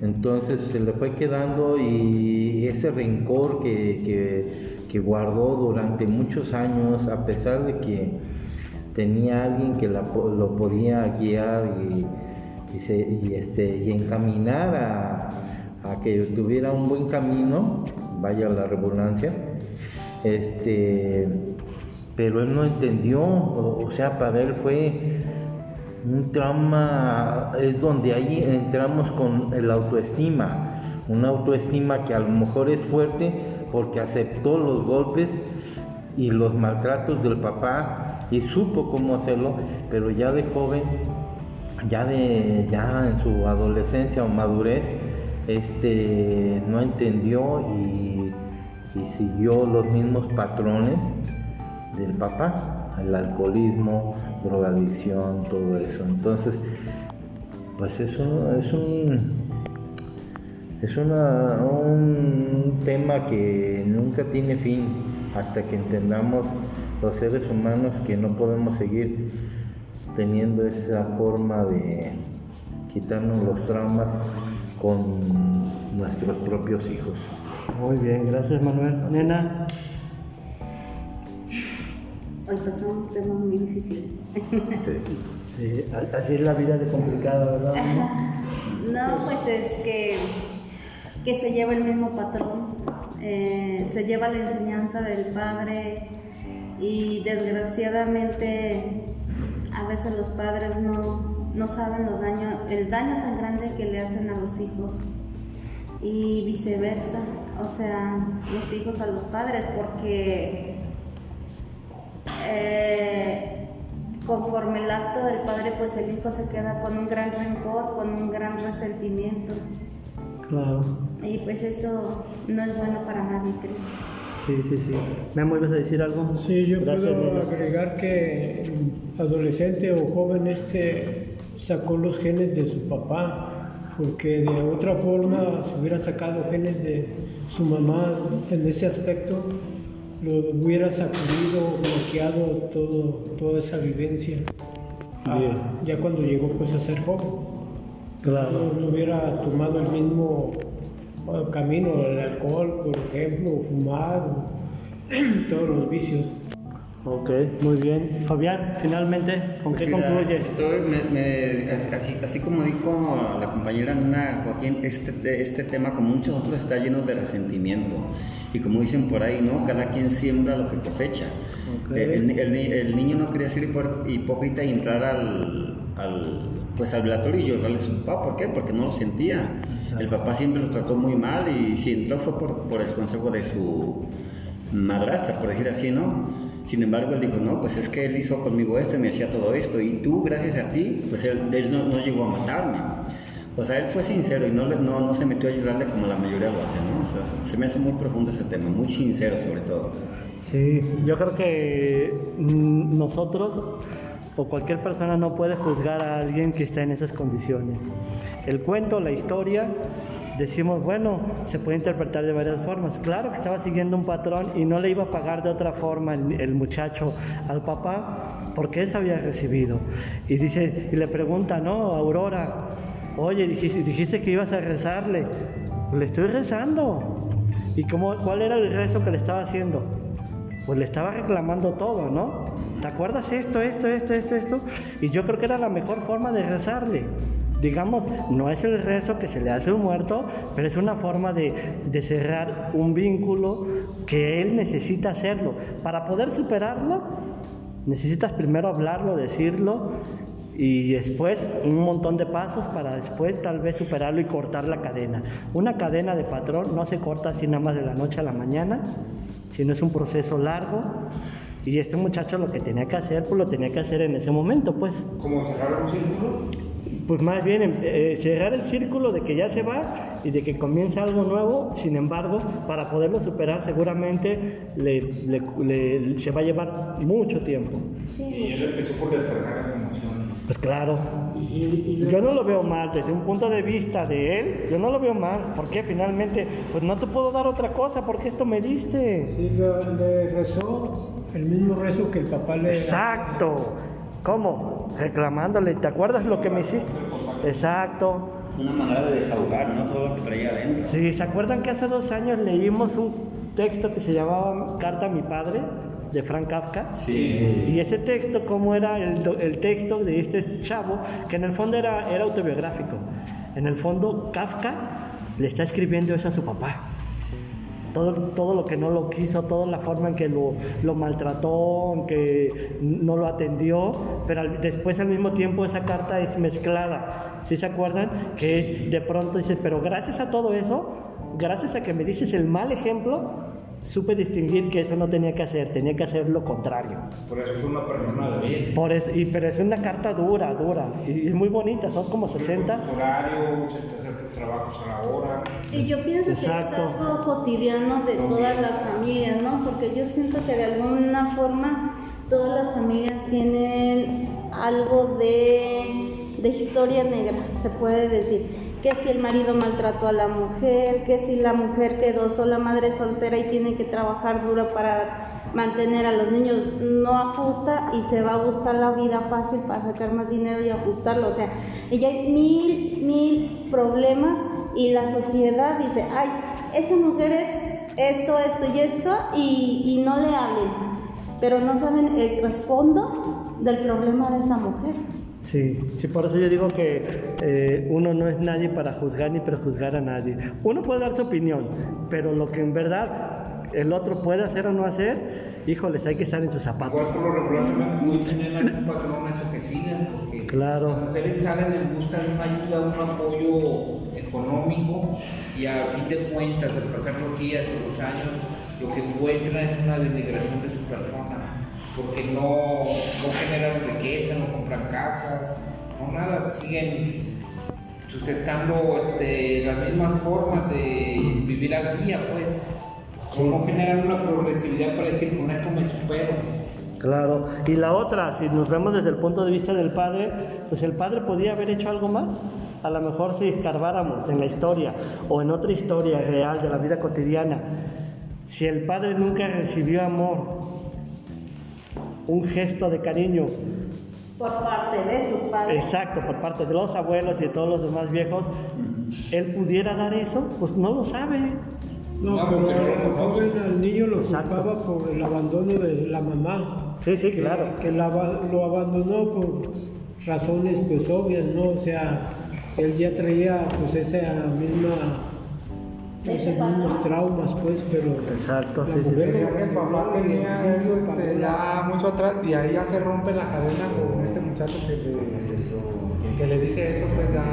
entonces se le fue quedando y ese rencor que, guardó durante muchos años, a pesar de que tenía alguien que lo podía guiar y, este, y encaminar a, a que tuviera un buen camino, vaya la redundancia, este, pero él no entendió, o, sea, para él fue un trauma, es donde ahí entramos con el autoestima, una autoestima que a lo mejor es fuerte porque aceptó los golpes y los maltratos del papá y supo cómo hacerlo, pero ya de joven, ya de ya en su adolescencia o madurez, este, no entendió y, siguió los mismos patrones del papá, el alcoholismo, drogadicción, todo eso. Entonces, pues eso es un es un tema que nunca tiene fin hasta que entendamos los seres humanos que no podemos seguir teniendo esa forma de quitarnos los traumas con nuestros propios hijos. Muy bien, gracias Manuel. Nena. Hoy tocamos temas muy difíciles. Sí. así es la vida de complicada, ¿verdad? no, pues es que, que se lleva el mismo patrón, eh, se lleva la enseñanza del padre y desgraciadamente a veces los padres no, no saben los daños, el daño tan grande que le hacen a los hijos y viceversa, o sea, los hijos a los padres, porque eh, conforme el acto del padre, pues el hijo se queda con un gran rencor, con un gran resentimiento. Claro. Y pues eso no es bueno para nadie, creo. Sí, sí, sí. ¿Me ¿ibas a decir algo? Sí, yo puedo agregar que adolescente o joven este sacó los genes de su papá, porque de otra forma, si hubiera sacado genes de su mamá en ese aspecto, lo hubiera sacudido, bloqueado todo, toda esa vivencia. Ah, ya cuando llegó pues a ser joven. Claro. No, hubiera tomado el mismo ah, camino, el alcohol, por ejemplo, fumar, todos los vicios. Ok, muy bien. Fabián, finalmente, ¿con qué concluye? así, como dijo la compañera Nuna Joaquín, este, este tema, como muchos otros, está lleno de resentimiento. Y como dicen por ahí, ¿no? Cada quien siembra lo que cosecha. El, niño no quería ser hipócrita y entrar al, al pues al velatorio y llorarle a su papá. ¿Por qué? Porque no lo sentía. El papá siempre lo trató muy mal y si entró fue por, por el consejo de su madrastra, por decir así, ¿no? Sin embargo, él dijo, no, pues es que él hizo conmigo esto y me hacía todo esto. Y tú, gracias a ti, pues él, no, llegó a matarme. O sea, él fue sincero y no, no, no se metió a ayudarle como la mayoría lo hace, ¿no? O sea, se me hace muy profundo ese tema, muy sincero sobre todo. Sí, yo creo que mm, nosotros o cualquier persona no puede juzgar a alguien que está en esas condiciones. El cuento, la historia, decimos, bueno, se puede interpretar de varias formas. Claro que estaba siguiendo un patrón y no le iba a pagar de otra forma el, muchacho al papá porque eso había recibido. Y dice, y le pregunta, no, Aurora, oye, dijiste, dijiste que ibas a rezarle. Le estoy rezando. ¿Y cómo, cuál era el rezo que le estaba haciendo? Pues le estaba reclamando todo, ¿no? ¿Te acuerdas esto, esto, esto, esto, esto? Y yo creo que era la mejor forma de rezarle digamos, no es el rezo que se le hace a un muerto, pero es una forma de, cerrar un vínculo que él necesita hacerlo. Para poder superarlo, necesitas primero hablarlo, decirlo y después un montón de pasos para después tal vez superarlo y cortar la cadena. Una cadena de patrón no se corta así nada más de la noche a la mañana, sino es un proceso largo y este muchacho lo que tenía que hacer, pues lo tenía que hacer en ese momento, pues. ¿Cómo cerrar un círculo? Pues más bien em, eh, cerrar el círculo de que ya se va y de que comienza algo nuevo, sin embargo, para poderlo superar seguramente le, le- le- se va a llevar mucho tiempo. Y él empezó por descargar las emociones. Pues claro, yo no lo veo mal, desde un punto de vista de él, yo no lo veo mal, porque finalmente, pues no te puedo dar otra cosa, porque esto me diste. Sí, le, le rezó el mismo rezo que el papá le Exacto. ¿Cómo? Reclamándole, ¿te acuerdas lo que me hiciste? Exacto. Una manera de desahogar, ¿no? Todo lo que traía adentro. Sí, ¿se acuerdan que hace dos años leímos un texto que se llamaba Carta a mi padre? de Frank Kafka. Sí. Y ese texto, como era el, el texto de este chavo, que en el fondo era, era autobiográfico. En el fondo, Kafka le está escribiendo eso a su papá. Todo, todo lo que no lo quiso, toda la forma en que lo, lo maltrató, en que no lo atendió, pero al- después al mismo tiempo esa carta es mezclada. ¿Sí se acuerdan? Que es de pronto dice, pero gracias a todo eso, gracias a que me dices el mal ejemplo, supe distinguir que eso no tenía que hacer, tenía que hacer lo contrario. Por eso fue una persona de bien. Por eso, y, pero es una carta dura, dura, y es muy bonita, son como 60. Tus horarios, trabajos a la hora. Y yo pienso Exacto. que es algo cotidiano de todas las familias, ¿no? Porque yo siento que de alguna forma todas las familias tienen algo de, de historia negra, se puede decir. Que si el marido maltrató a la mujer, que si la mujer quedó sola, madre soltera y tiene que trabajar duro para mantener a los niños, no ajusta y se va a buscar la vida fácil para sacar más dinero y ajustarlo. O sea, y hay mil, mil problemas y la sociedad dice, ay, esa mujer es esto, esto y esto y, y no le hablen, pero no saben el trasfondo del problema de esa mujer. Sí, sí, por eso yo digo que eh, uno no es nadie para juzgar ni prejuzgar a nadie. Uno puede dar su opinión, pero lo que en verdad el otro puede hacer o no hacer, híjoles, hay que estar en sus Igual zapatos. por lo regular muy tener algún patrón eso que sigan, porque Claro. las mujeres salen en busca de una ayuda, un apoyo económico y a fin de cuentas, al pasar los días o los años, lo que encuentran es una denigración de su persona, porque no, no generan riqueza, no compran casas, no nada, siguen sustentando este, las mismas formas de vivir al día, pues. O no generan una progresividad para decir, con esto me supero. Claro. Y la otra, si nos vemos desde el punto de vista del padre, pues el padre podía haber hecho algo más. A lo mejor si escarbáramos en la historia o en otra historia real de la vida cotidiana, si el padre nunca recibió amor, un gesto de cariño, Por parte de sus padres. Exacto, por parte de los abuelos y de todos los demás viejos, él pudiera dar eso, pues no lo sabe. No, pero el joven al niño lo Exacto. culpaba por el abandono de la mamá. Sí, sí, que, claro. que la lo abandonó por razones pues obvias, ¿no? O sea, él ya traía pues esa misma, esos mismos patrón. traumas pues, pero Exacto, sí, sí, sí. Que el papá tenía eso este, ya mucho atrás y ahí ya se rompe la cadena con este muchacho que le, que le dice eso pues ya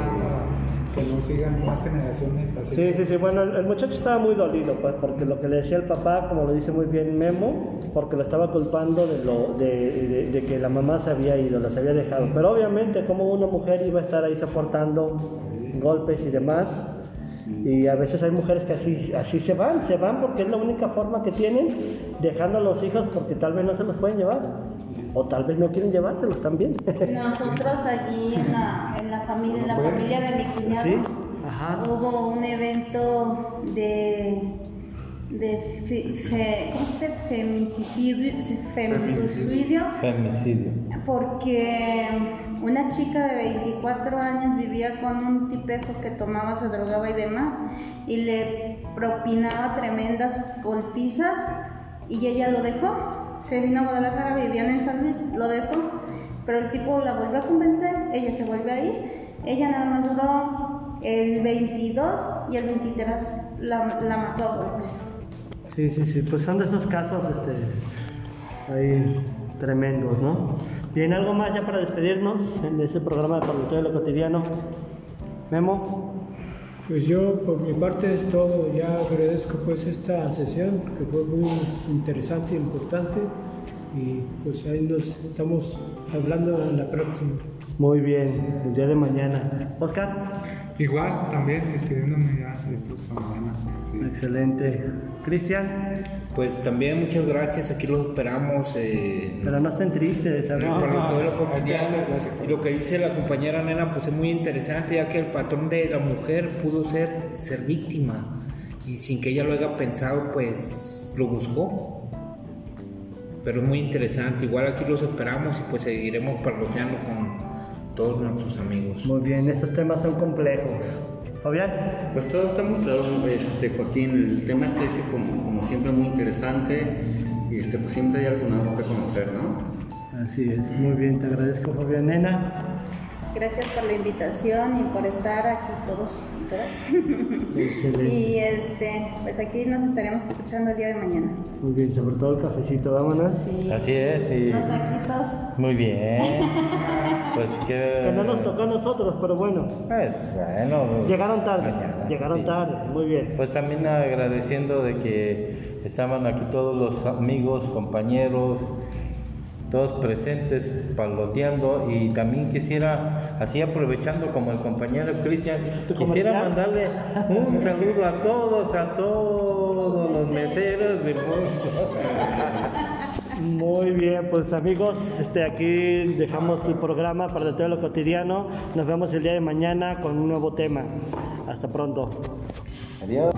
que no sigan más generaciones así. Sí, sí, sí. Bueno, el, el muchacho estaba muy dolido, pues, porque lo que le decía el papá, como lo dice muy bien Memo, porque lo estaba culpando de, lo, de, de- de que la mamá se había ido, las había dejado. Pero obviamente, como una mujer iba a estar ahí soportando golpes y demás. Y a veces hay mujeres que así, así se van, se van porque es la única forma que tienen, dejando a los hijos porque tal vez no se los pueden llevar. O tal vez no quieren llevárselos también. Nosotros allí en la, en la familia, en la familia de mi cuñado, Sí, ajá. hubo un evento de, de fe- fe- ¿cómo se dice? Femicidio, femicidio, Femicidio. porque una chica de 24 años vivía con un tipejo que tomaba, se drogaba y demás, y le propinaba tremendas golpizas, y ella lo dejó. Se vino a Guadalajara, vivían en San Luis, lo dejó, pero el tipo la volvió a convencer, ella se vuelve a ir, ella nada más duró el 22 y el 23 la, la mató a golpes. Sí, sí, sí, pues son de esos casos, este, ahí tremendos, ¿no? Bien, algo más ya para despedirnos en ese programa de Parlamento de lo Cotidiano. Memo, Pues yo por mi parte es todo, ya agradezco pues esta sesión que fue muy interesante e importante y pues ahí nos estamos hablando en la próxima. muy bien, el día de mañana. Oscar, Igual, también despidiéndome ya de estos mañana. sí. excelente. Cristian, Pues también muchas gracias, aquí los esperamos. eh, pero no estén tristes, en el ¿sabes? Parlamento de lo cotidiano. Y lo que dice la compañera Nena, pues es muy interesante, ya que el patrón de la mujer pudo ser, ser víctima. Y sin que ella lo haya pensado, pues lo buscó. Pero es muy interesante. Igual aquí los esperamos y pues seguiremos parloteando con todos nuestros amigos. Muy bien, estos temas son complejos. Fabián, Pues todo está muy claro, este, Joaquín. El tema este es como, como siempre muy interesante y este, pues siempre hay algo nuevo que conocer, ¿no? así es, muy bien, te agradezco, Fabián. Nena, Gracias por la invitación y por estar aquí todos y todas. excelente. y este, pues aquí nos estaremos escuchando el día de mañana. Muy bien, sobre todo el cafecito, vámonos. Sí. Así es, y Los taquitos. muy bien. Pues que... Que no nos tocó a nosotros, pero bueno. Pues bueno. Llegaron tarde, mañana, llegaron sí. tarde, muy bien. Pues también agradeciendo de que estaban aquí todos los amigos, compañeros, todos presentes, paloteando y también quisiera, así aprovechando como el compañero Cristian, ¿Tu quisiera mandarle un saludo a todos, a todos los meseros del mundo. Muy bien, pues amigos, este, aquí dejamos el programa para todo lo cotidiano. Nos vemos el día de mañana con un nuevo tema. Hasta pronto. Adiós.